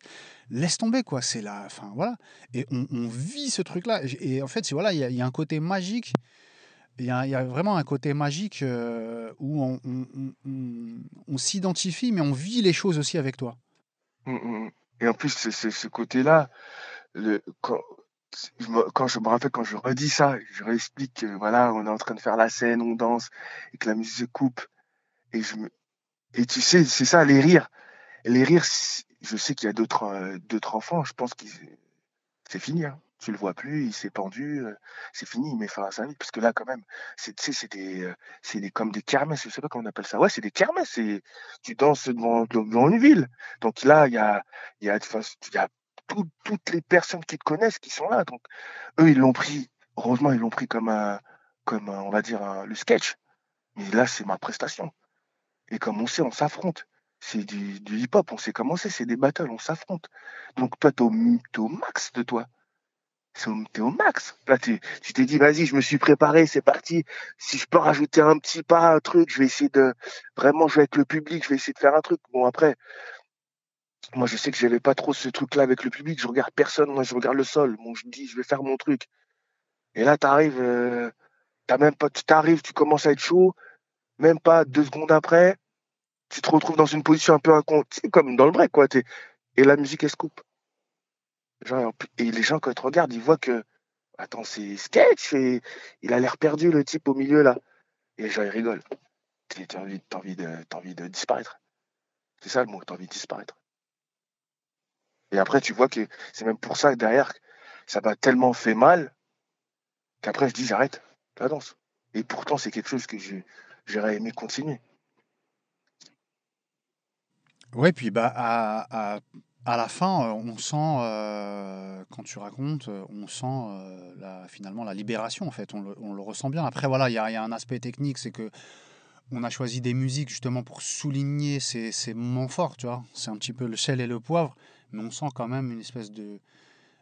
laisse tomber quoi. C'est la, enfin voilà. Et on, vit ce truc-là. Et en fait, voilà, il y a un côté magique il y a, vraiment un côté magique euh, où on, s'identifie, mais on vit les choses aussi avec toi. Mm, mm. Et en plus, ce côté-là, quand, je me, rappelle, quand je redis ça, je réexplique que voilà, on est en train de faire la scène, on danse, et que la musique coupe, et tu sais, c'est ça, les rires. Les rires, je sais qu'il y a d'autres, euh, enfants, je pense que c'est fini, hein. Tu le vois plus, il s'est pendu, euh, c'est fini, il met fin à sa vie. Parce que là, quand même, c'est, des, euh, des, comme des kermesses, je sais pas comment on appelle ça. Ouais, c'est des kermesses, tu danses devant, devant une ville. Donc là, il y a, y y a tout- toutes les personnes qui te connaissent qui sont là. Donc, eux, ils l'ont pris, heureusement, ils l'ont pris comme comme on va dire, le sketch. Mais là, c'est ma prestation. Et comme on sait, on s'affronte. C'est du, du hip-hop, on sait comment c'est, c'est des battles, on s'affronte. Donc toi, t'es au max de toi. T'es au max. Là, tu t'es dit, vas-y, je me suis préparé, c'est parti. Si je peux rajouter un petit pas, un truc, je vais essayer de vraiment jouer avec le public, je vais essayer de faire un truc. Bon, après, moi, je sais que j'avais pas trop ce truc-là avec le public. Je regarde personne, moi, je regarde le sol. Bon, je dis, je vais faire mon truc. Et là, t'arrives, euh, t'as même pas, tu t'arrives, tu commences à être chaud. Même pas deux secondes après, tu te retrouves dans une position un peu incon, tu sais, comme dans le break, quoi. Et la musique, elle se coupe. Genre, et les gens, quand ils te regardent, ils voient que, attends, c'est sketch, et il a l'air perdu, le type au milieu, là. Et les gens, ils rigolent. T'as envie, envie, de, envie de disparaître. C'est ça le mot, t'as envie de disparaître. Et après, tu vois que c'est même pour ça que derrière, ça m'a tellement fait mal qu'après, je dis, j'arrête la danse. Et pourtant, c'est quelque chose que j'aurais aimé continuer. Ouais, puis bah, à, à la fin, euh, on sent, euh, quand tu racontes, euh, on sent finalement la libération, en fait. On le, ressent bien. Après, voilà, il y a, un aspect technique, c'est que on a choisi des musiques justement pour souligner ces, moments forts, tu vois. C'est un petit peu le sel et le poivre, mais on sent quand même une espèce de,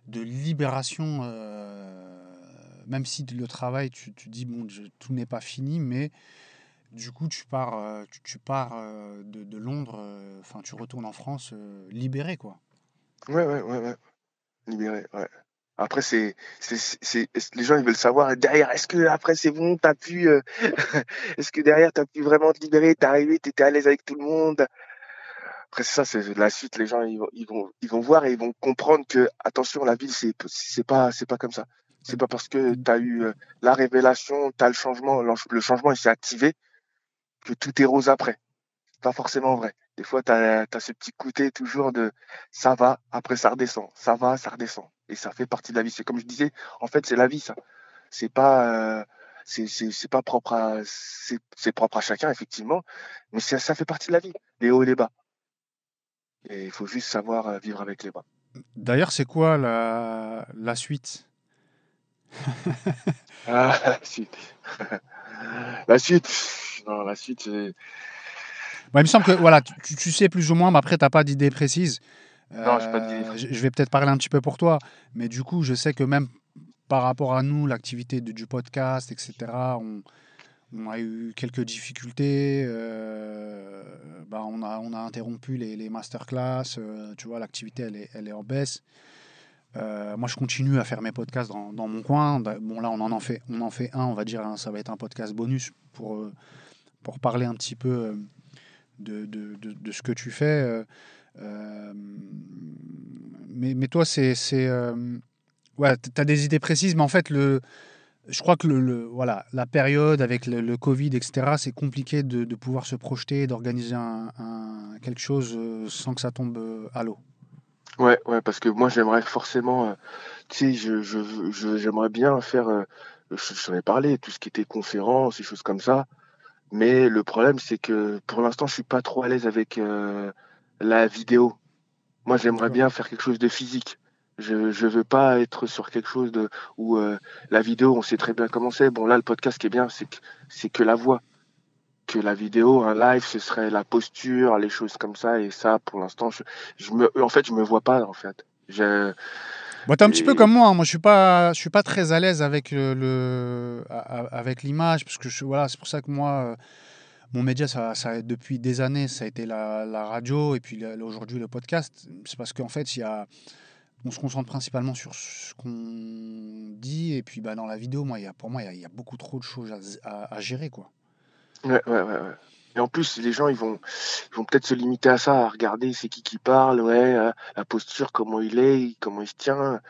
libération, même si le travail, tu, tu dis, bon, tout n'est pas fini, mais du coup, tu pars, euh, tu, tu pars euh, de, de Londres, euh, enfin, tu retournes en France libéré, quoi. Ouais, ouais, ouais, ouais. Libéré, ouais. Après, c'est, c'est, les gens, ils veulent savoir derrière, est-ce que après c'est bon, t'as pu, euh, est-ce que derrière t'as pu vraiment te libérer, t'es arrivé, t'étais à l'aise avec tout le monde? Après, c'est ça, c'est la suite, les gens, ils vont, ils vont, ils vont voir et ils vont comprendre que, attention, la vie, c'est, c'est pas, c'est pas comme ça. C'est pas parce que t'as eu euh, la révélation, t'as le changement, le changement, il s'est activé, que tout est rose après. C'est pas forcément vrai. Des fois, tu as, ce petit côté toujours de ça va, après ça redescend, ça va, ça redescend. Et ça fait partie de la vie. C'est comme je disais, en fait, c'est la vie, ça. C'est pas, euh, c'est, pas propre à, c'est, c'est propre à chacun, effectivement, mais ça, ça fait partie de la vie, les hauts et les bas. Et il faut juste savoir euh, vivre avec les bas. D'ailleurs, c'est quoi la, la suite? Ah, la suite. la suite. Non, la suite, c'est. Bah, Il me semble que voilà, tu, tu sais plus ou moins, mais après, tu n'as pas d'idée précise. Non, pas d'idée Euh, je vais peut-être parler un petit peu pour toi, mais du coup, je sais que même par rapport à nous, l'activité du podcast, etc., on, on a eu quelques difficultés. euh, bah, on, a, on a interrompu les, les masterclass. euh, tu vois, l'activité, elle est, elle est en baisse. Euh, moi, je continue à faire mes podcasts dans, mon coin. Bon, là, on en, fait, en fait un, on va dire, hein, ça va être un podcast bonus pour, euh, parler un petit peu euh, de, ce que tu fais. mais, toi, c'est. tu as des idées précises, mais en fait, je crois que voilà, la période avec le, Covid, etc., c'est compliqué de, pouvoir se projeter, d'organiser quelque chose sans que ça tombe à l'eau. Ouais, ouais, parce que moi, j'aimerais forcément, euh, tu sais, je, je, je- j'aimerais bien faire, euh, je- j'en ai parlé, tout ce qui était conférences et choses comme ça. Mais le problème, c'est que pour l'instant, je suis pas trop à l'aise avec euh, la vidéo. Moi, j'aimerais D'accord. bien faire quelque chose de physique. Je je veux pas être sur quelque chose de où euh, la vidéo, on sait très bien comment c'est. Bon, là, le podcast, ce qui est bien, c'est que c'est que la voix. Que la vidéo, un live, ce serait la posture, les choses comme ça. Et ça, pour l'instant, je, je me, en fait, je me vois pas, en fait. Je, Bon, t'es un petit peu comme moi. hein. Moi, je suis pas, je suis pas très à l'aise avec le, le- avec l'image, parce que je, voilà, c'est pour ça que moi, euh, mon média, ça, ça, depuis des années, ça a été la, la radio et puis aujourd'hui le podcast. C'est parce qu'en fait, il y a, on se concentre principalement sur ce qu'on dit et puis bah, dans la vidéo, moi, il y a, pour moi, il y a, il y a beaucoup trop de choses à, à- à gérer, quoi. Ouais, ouais, ouais, ouais. Et en plus, les gens, ils vont, ils vont peut-être se limiter à ça, à regarder c'est qui qui parle, ouais, euh, la posture, comment il est, comment il se tient.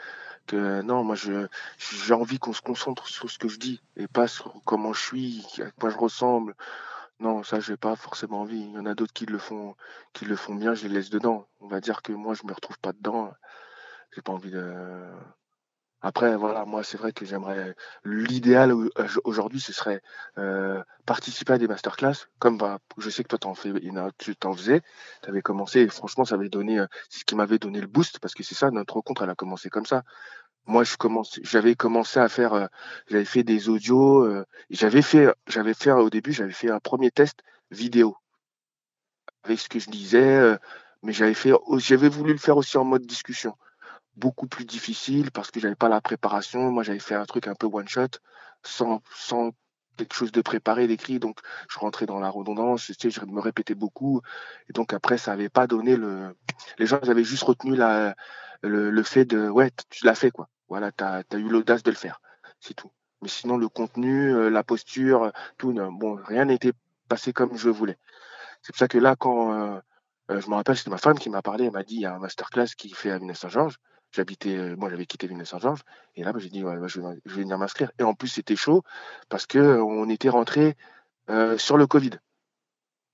Que non, moi, je, j'ai envie qu'on se concentre sur ce que je dis et pas sur comment je suis, à quoi je ressemble. Non, ça, j'ai pas forcément envie. Il y en a d'autres qui le font, qui le font bien, je les laisse dedans. On va dire que moi, je me retrouve pas dedans. J'ai pas envie de, Après, voilà, moi, c'est vrai que j'aimerais. L'idéal au- aujourd'hui, ce serait euh, participer à des masterclass. Comme bah, je sais que toi, t'en fais, tu t'en faisais, tu avais commencé, et franchement, ça avait donné, c'est ce qui m'avait donné le boost, parce que c'est ça, notre rencontre, elle a commencé comme ça. Moi, je commence, j'avais commencé à faire, j'avais fait des audios, euh, j'avais fait, j'avais fait au début, j'avais fait un premier test vidéo avec ce que je disais, mais j'avais fait, j'avais voulu le faire aussi en mode discussion beaucoup plus difficile parce que j'avais pas la préparation. Moi, j'avais fait un truc un peu one shot, sans, sans quelque chose de préparé, d'écrit. Donc, je rentrais dans la redondance, tu sais, je me répétais beaucoup. Et donc, après, ça avait pas donné le. Les gens avaient juste retenu le, le fait de, ouais, tu l'as fait, quoi. Voilà, tu as, eu l'audace de le faire. C'est tout. Mais sinon, le contenu, euh, la posture, tout, bon, rien n'était passé comme je voulais. C'est pour ça que là, quand euh, euh, je me rappelle, c'était ma femme qui m'a parlé, elle m'a dit il y a un masterclass qui fait à Villeneuve-Saint-Georges. J'habitais, euh, moi j'avais quitté Villeneuve-Saint-Georges, et là bah, j'ai dit bah, je, vais, venir m'inscrire. Et en plus c'était chaud parce que euh, on était rentré euh, sur le Covid.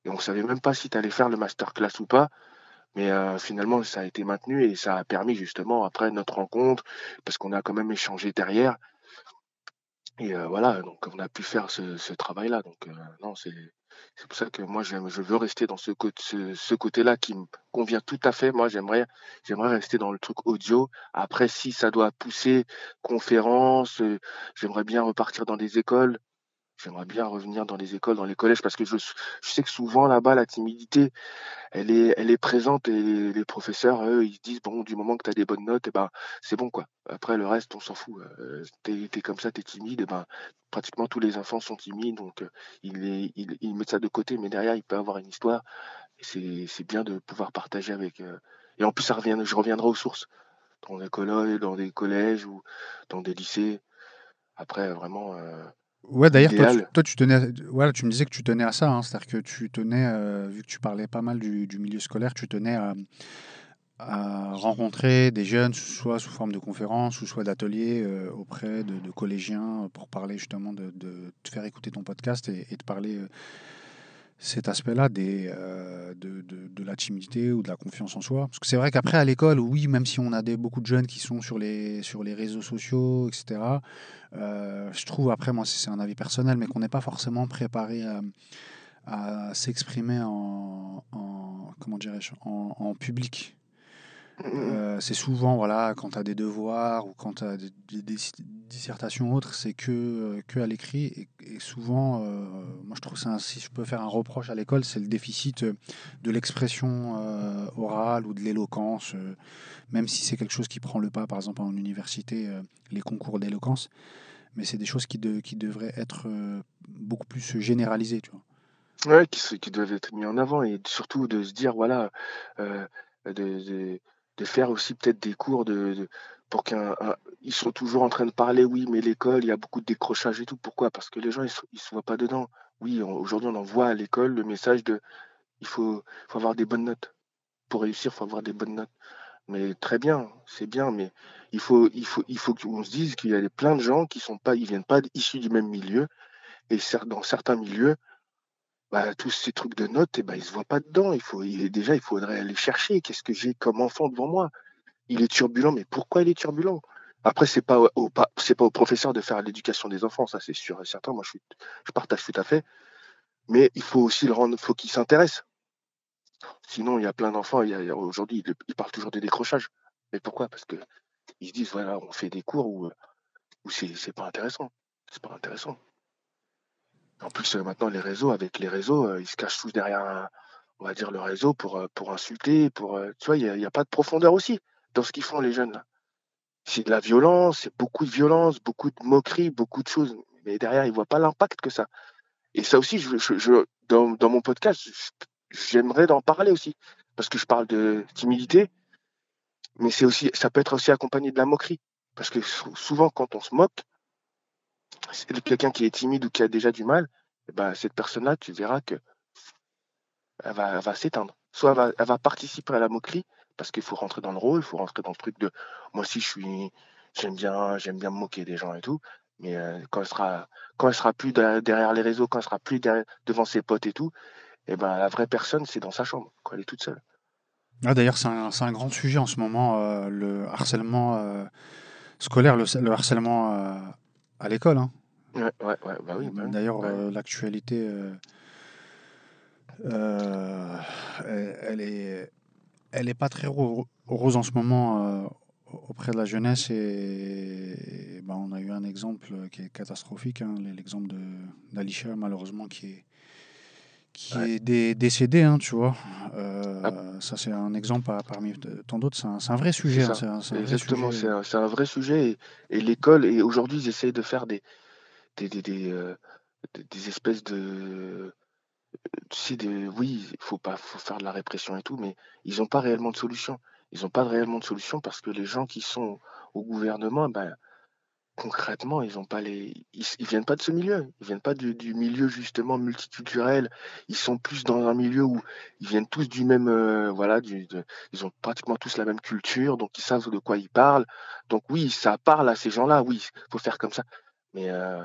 Et on savait même pas si tu allais faire le masterclass ou pas. Mais euh, finalement, ça a été maintenu et ça a permis justement après notre rencontre, parce qu'on a quand même échangé derrière. Et voilà, donc on a pu faire ce, ce travail-là. Donc non, c'est c'est pour ça que moi, je veux rester dans ce, côté-là qui me convient tout à fait. Moi, j'aimerais, rester dans le truc audio. Après, si ça doit pousser conférence, euh, j'aimerais bien repartir dans des écoles. J'aimerais bien revenir dans les écoles, dans les collèges, parce que je, sais que souvent là-bas, la timidité, elle est, présente et les professeurs, eux, ils disent, bon, du moment que tu as des bonnes notes, eh ben, c'est bon, quoi. Après, le reste, on s'en fout. Euh, t'es es comme ça, t'es timide, eh ben, pratiquement tous les enfants sont timides, donc euh, ils, mettent ça de côté, mais derrière, il peut avoir une histoire. C'est bien de pouvoir partager avec. Euh... Et en plus, ça revient, je reviendrai aux sources, dans des collèges, dans des collèges ou dans des lycées. Après, vraiment. Ouais, d'ailleurs, toi, tu, toi, tu tenais, voilà, tu me disais que tu tenais à ça, hein, c'est-à-dire que tu tenais, euh, vu que tu parlais pas mal du, du milieu scolaire, tu tenais à, à, rencontrer des jeunes, soit sous forme de conférences, ou soit d'ateliers euh, auprès de, de, collégiens pour parler justement de, de, te faire écouter ton podcast et, et de parler euh, cet aspect-là des, euh, de, de, de, la timidité ou de la confiance en soi. Parce que c'est vrai qu'après, à l'école, oui, même si on a des, beaucoup de jeunes qui sont sur les, sur les réseaux sociaux, etc., euh, je trouve, après, moi, c'est un avis personnel, mais qu'on n'est pas forcément préparé à, à s'exprimer en, en, comment dirais-je, en, en public. Euh, c'est souvent, voilà, quand tu as des devoirs ou quand tu as des, des, des, dissertations autres, c'est que, euh, que à l'écrit. Et, et, souvent, euh, moi je trouve ça, si je peux faire un reproche à l'école, c'est le déficit de l'expression euh, orale ou de l'éloquence, même si c'est quelque chose qui prend le pas, par exemple en université, les concours d'éloquence. Mais c'est des choses qui, de, qui devraient être beaucoup plus généralisées, tu vois. Ouais, qui, qui doivent être mis en avant et surtout de se dire, voilà, de, de, de faire aussi peut-être des cours de, pour qu'un ils sont toujours en train de parler oui mais l'école il y a beaucoup de décrochage et tout. Pourquoi? Parce que les gens ils, ils se voient pas dedans. Oui aujourd'hui on envoie à l'école le message de il faut faut avoir des bonnes notes. Pour réussir faut avoir des bonnes notes. Mais très bien c'est bien mais il faut il faut il faut qu'on se dise qu'il y a plein de gens qui sont pas ils viennent pas issus du même milieu. Et dans certains milieux bah, tous ces trucs de notes, et eh ben, ils se voient pas dedans. Il faut, déjà, il faudrait aller chercher. Qu'est-ce que j'ai comme enfant devant moi Il est turbulent, mais pourquoi il est turbulent? Après, c'est pas au, pas au professeur de faire l'éducation des enfants, ça c'est sûr et certain. Moi, je, partage tout à fait. Mais il faut aussi le rendre, faut qu'il s'intéresse. Sinon, il y a plein d'enfants. Aujourd'hui, ils, parlent toujours des décrochages. Mais pourquoi? Parce que ils se disent voilà, on fait des cours où, où c'est pas intéressant. C'est pas intéressant. En plus, maintenant, les réseaux, avec les réseaux, ils se cachent tous derrière, on va dire, le réseau pour, pour insulter, pour, tu vois, il n'y a, pas de profondeur aussi dans ce qu'ils font, les jeunes. C'est de la violence, c'est beaucoup de violence, beaucoup de moqueries, beaucoup de choses. Mais derrière, ils ne voient pas l'impact que ça. Et ça aussi, je, dans, mon podcast, j'aimerais en parler aussi. Parce que je parle de timidité, mais aussi, ça peut être aussi accompagné de la moquerie. Parce que souvent, quand on se moque, c'est quelqu'un qui est timide ou qui a déjà du mal, ben, cette personne-là, tu verras que elle va, elle va s'éteindre. Soit elle va, participer à la moquerie, parce qu'il faut rentrer dans le rôle, il faut rentrer dans le truc de moi aussi je suis j'aime bien j'aime bien me moquer des gens et tout, mais euh, quand elle sera quand elle sera plus derrière les réseaux, quand elle sera plus devant ses potes et tout, eh ben la vraie personne c'est dans sa chambre, quand elle est toute seule. Ah, D'ailleurs, c'est un, un, grand sujet en ce moment, euh, le harcèlement euh, scolaire, le, le harcèlement à, l'école. Hein. Ouais, ouais, ouais, bah oui. bah oui. D'ailleurs, Ouais. euh, l'actualité, euh, euh, elle, est, elle est pas très ro- rose en ce moment auprès de la jeunesse et, ben, on a eu un exemple qui est catastrophique, hein, l'exemple de d'Alisha malheureusement qui est qui Ouais. est dé- décédé, hein, tu vois. Euh, Ah. Ça c'est un exemple par- parmi de- tant d'autres. C'est un, un vrai sujet. hein, un, un Exactement, c'est un, vrai sujet. Et, et l'école, et aujourd'hui, ils essayent de faire des, des, des, des, euh, des- espèces de. Tu sais, des, oui, il faut pas, faut faire de la répression et tout, mais ils n'ont pas réellement de solution. Ils n'ont pas réellement de solution parce que les gens qui sont au gouvernement, ben, concrètement, ils ont pas les, ils, viennent pas de ce milieu. Ils viennent pas du, milieu justement multiculturel. Ils sont plus dans un milieu où ils viennent tous du même, euh, voilà, ils ont pratiquement tous la même culture, donc ils savent de quoi ils parlent. Donc oui, ça parle à ces gens-là. Oui, faut faire comme ça. Mais euh,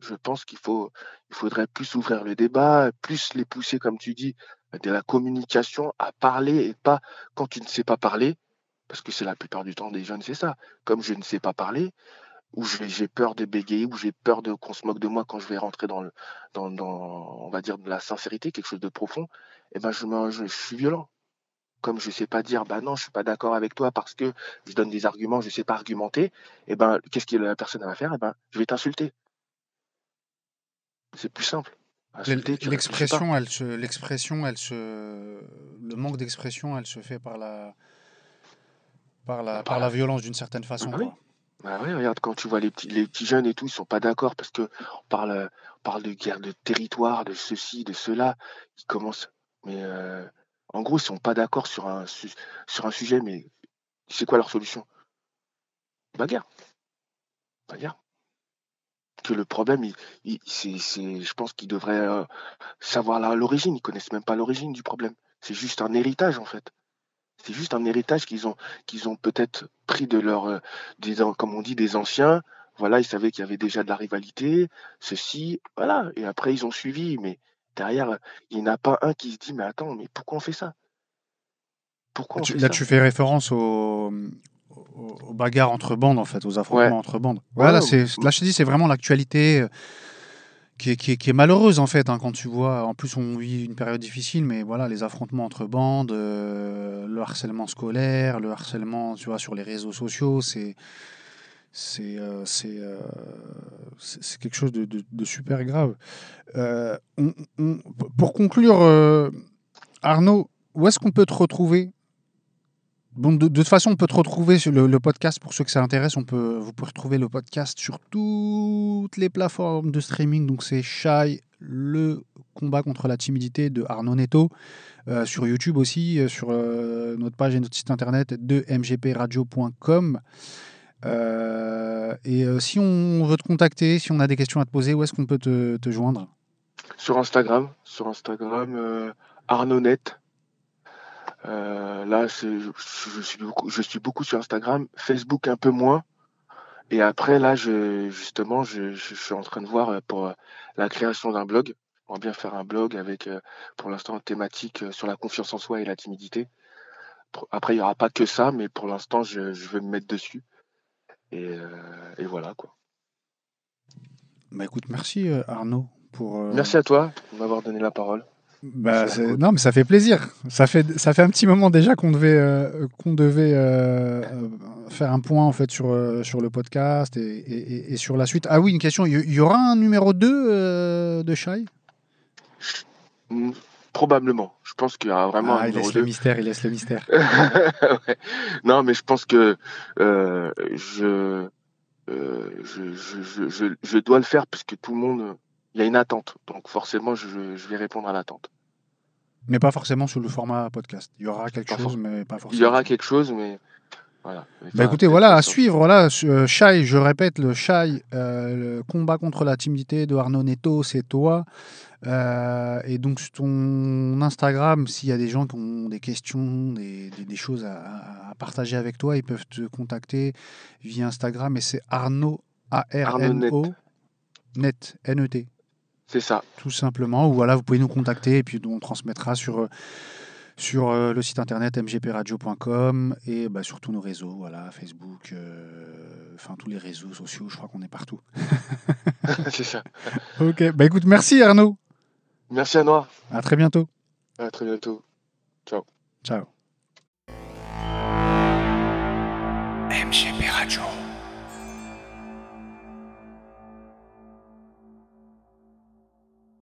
je pense qu'il faut, il faudrait plus ouvrir le débat, plus les pousser, comme tu dis, de la communication à parler et pas quand tu ne sais pas parler, parce que c'est la plupart du temps des jeunes, c'est ça. Comme je ne sais pas parler, vais- j'ai peur de bégayer, ou j'ai peur de qu'on se moque de moi quand je vais rentrer dans le, dans, dans, on va dire de la sincérité, quelque chose de profond, et ben je, me, je, je suis violent. Comme je sais pas dire, bah non, je suis pas d'accord avec toi parce que je donne des arguments, je sais pas argumenter, et ben qu'est-ce que la personne va faire? Et ben je vais t'insulter. C'est plus simple. L'expression, elle se, l'expression, elle se, le manque d'expression, elle se fait par la, par la, Par par la- la violence d'une certaine façon. Ah oui. quoi. Bah oui, regarde, quand tu vois les petits, les petits jeunes et tout, ils sont pas d'accord parce que on parle, de guerre de territoire, de ceci, de cela. Ils commencent, mais euh, en gros, ils sont pas d'accord sur un, su- sur un sujet, mais c'est quoi leur solution? Bagarre, bagarre. Que le problème, c'est, je pense qu'ils devraient euh, savoir l'origine. Ils connaissent même pas l'origine du problème. C'est juste un héritage en fait. C'est juste un héritage qu'ils ont, qu'ils ont peut-être pris de leur, euh, des, comme on dit, des anciens. Voilà, ils savaient qu'il y avait déjà de la rivalité, ceci, voilà. Et après, ils ont suivi. Mais derrière, il n'y en a pas un qui se dit, mais attends, mais pourquoi on fait ça? Pourquoi on Tu- fait là, ça? tu fais référence aux, bagarres entre bandes, en fait, aux affrontements Ouais. entre bandes. Ouais, Voilà, ouais, c'est, là, je te dis, c'est vraiment l'actualité euh, qui est, malheureuse, en fait, hein, quand tu vois. En plus, on vit une période difficile, mais voilà, les affrontements entre bandes, euh, le harcèlement scolaire, le harcèlement, tu vois, sur les réseaux sociaux, c'est. C'est euh, euh, c'est- quelque chose de, super grave. Pour conclure, Arnaud, où est-ce qu'on peut te retrouver De, toute façon, on peut te retrouver sur le, podcast pour ceux que ça intéresse. On peut, vous pouvez retrouver le podcast sur toutes les plateformes de streaming. Donc, c'est Shy, le combat contre la timidité de Arnaud Neto. Euh, sur YouTube aussi, euh, sur euh, notre page et notre site internet de mgpradio.com. Et si on veut te contacter, si on a des questions à te poser, où est-ce qu'on peut te, te joindre? Sur Instagram, sur Instagram, euh, Arnaudnet. Euh, là, je, je suis beaucoup, je suis beaucoup sur Instagram, Facebook un peu moins. Et après, là, je, justement, je, je suis en train de voir euh, pour euh, la création d'un blog. J'aimerais bien faire un blog avec, pour l'instant, thématique euh, sur la confiance en soi et la timidité. Après, il n'y aura pas que ça, mais pour l'instant, je, je veux me mettre dessus. Et, et voilà, quoi. Bah écoute, merci Arnaud pour. euh, Merci à toi de m'avoir donné la parole. Bah, non, mais ça fait plaisir. Ça fait, ça fait un petit moment déjà qu'on devait, euh, qu'on devait euh, euh, faire un point en fait sur, sur le podcast et, et- sur la suite. Ah oui, une question. Il y, aura un numéro 2 euh, de Shai? Mm, Probablement. Je pense qu'il y aura vraiment Ah, un il numéro laisse 2. le mystère, il laisse le mystère. Ouais. Non, mais je pense que euh, je, euh, je, je, je, je, je dois le faire parce que tout le monde, il y a une attente. Donc forcément, je, je vais répondre à l'attente. Mais pas forcément sous le format podcast. Il y aura quelque Pas chose, mais pas Il forcément. y aura quelque chose, mais voilà. Bah écoutez, voilà, à suivre. Voilà, euh, Shai, je répète, le Shai, euh, le combat contre la timidité de Arnaud Neto, c'est toi. Euh, et donc, sur ton Instagram, s'il y a des gens qui ont des questions, des, des- des choses à, à- à partager avec toi, ils peuvent te contacter via Instagram. Et c'est Arnaud, A-R-N-O, net, N-E-T, C'est ça. tout simplement. Ou voilà, vous pouvez nous contacter et puis on transmettra sur, euh, sur euh, le site internet mgpradio.com et bah, sur tous nos réseaux, voilà, Facebook, euh, enfin tous les réseaux sociaux, je crois qu'on est partout. C'est ça. ok, bah écoute, merci Arnaud. Merci à Noir. À très bientôt. À très bientôt. Ciao. Ciao.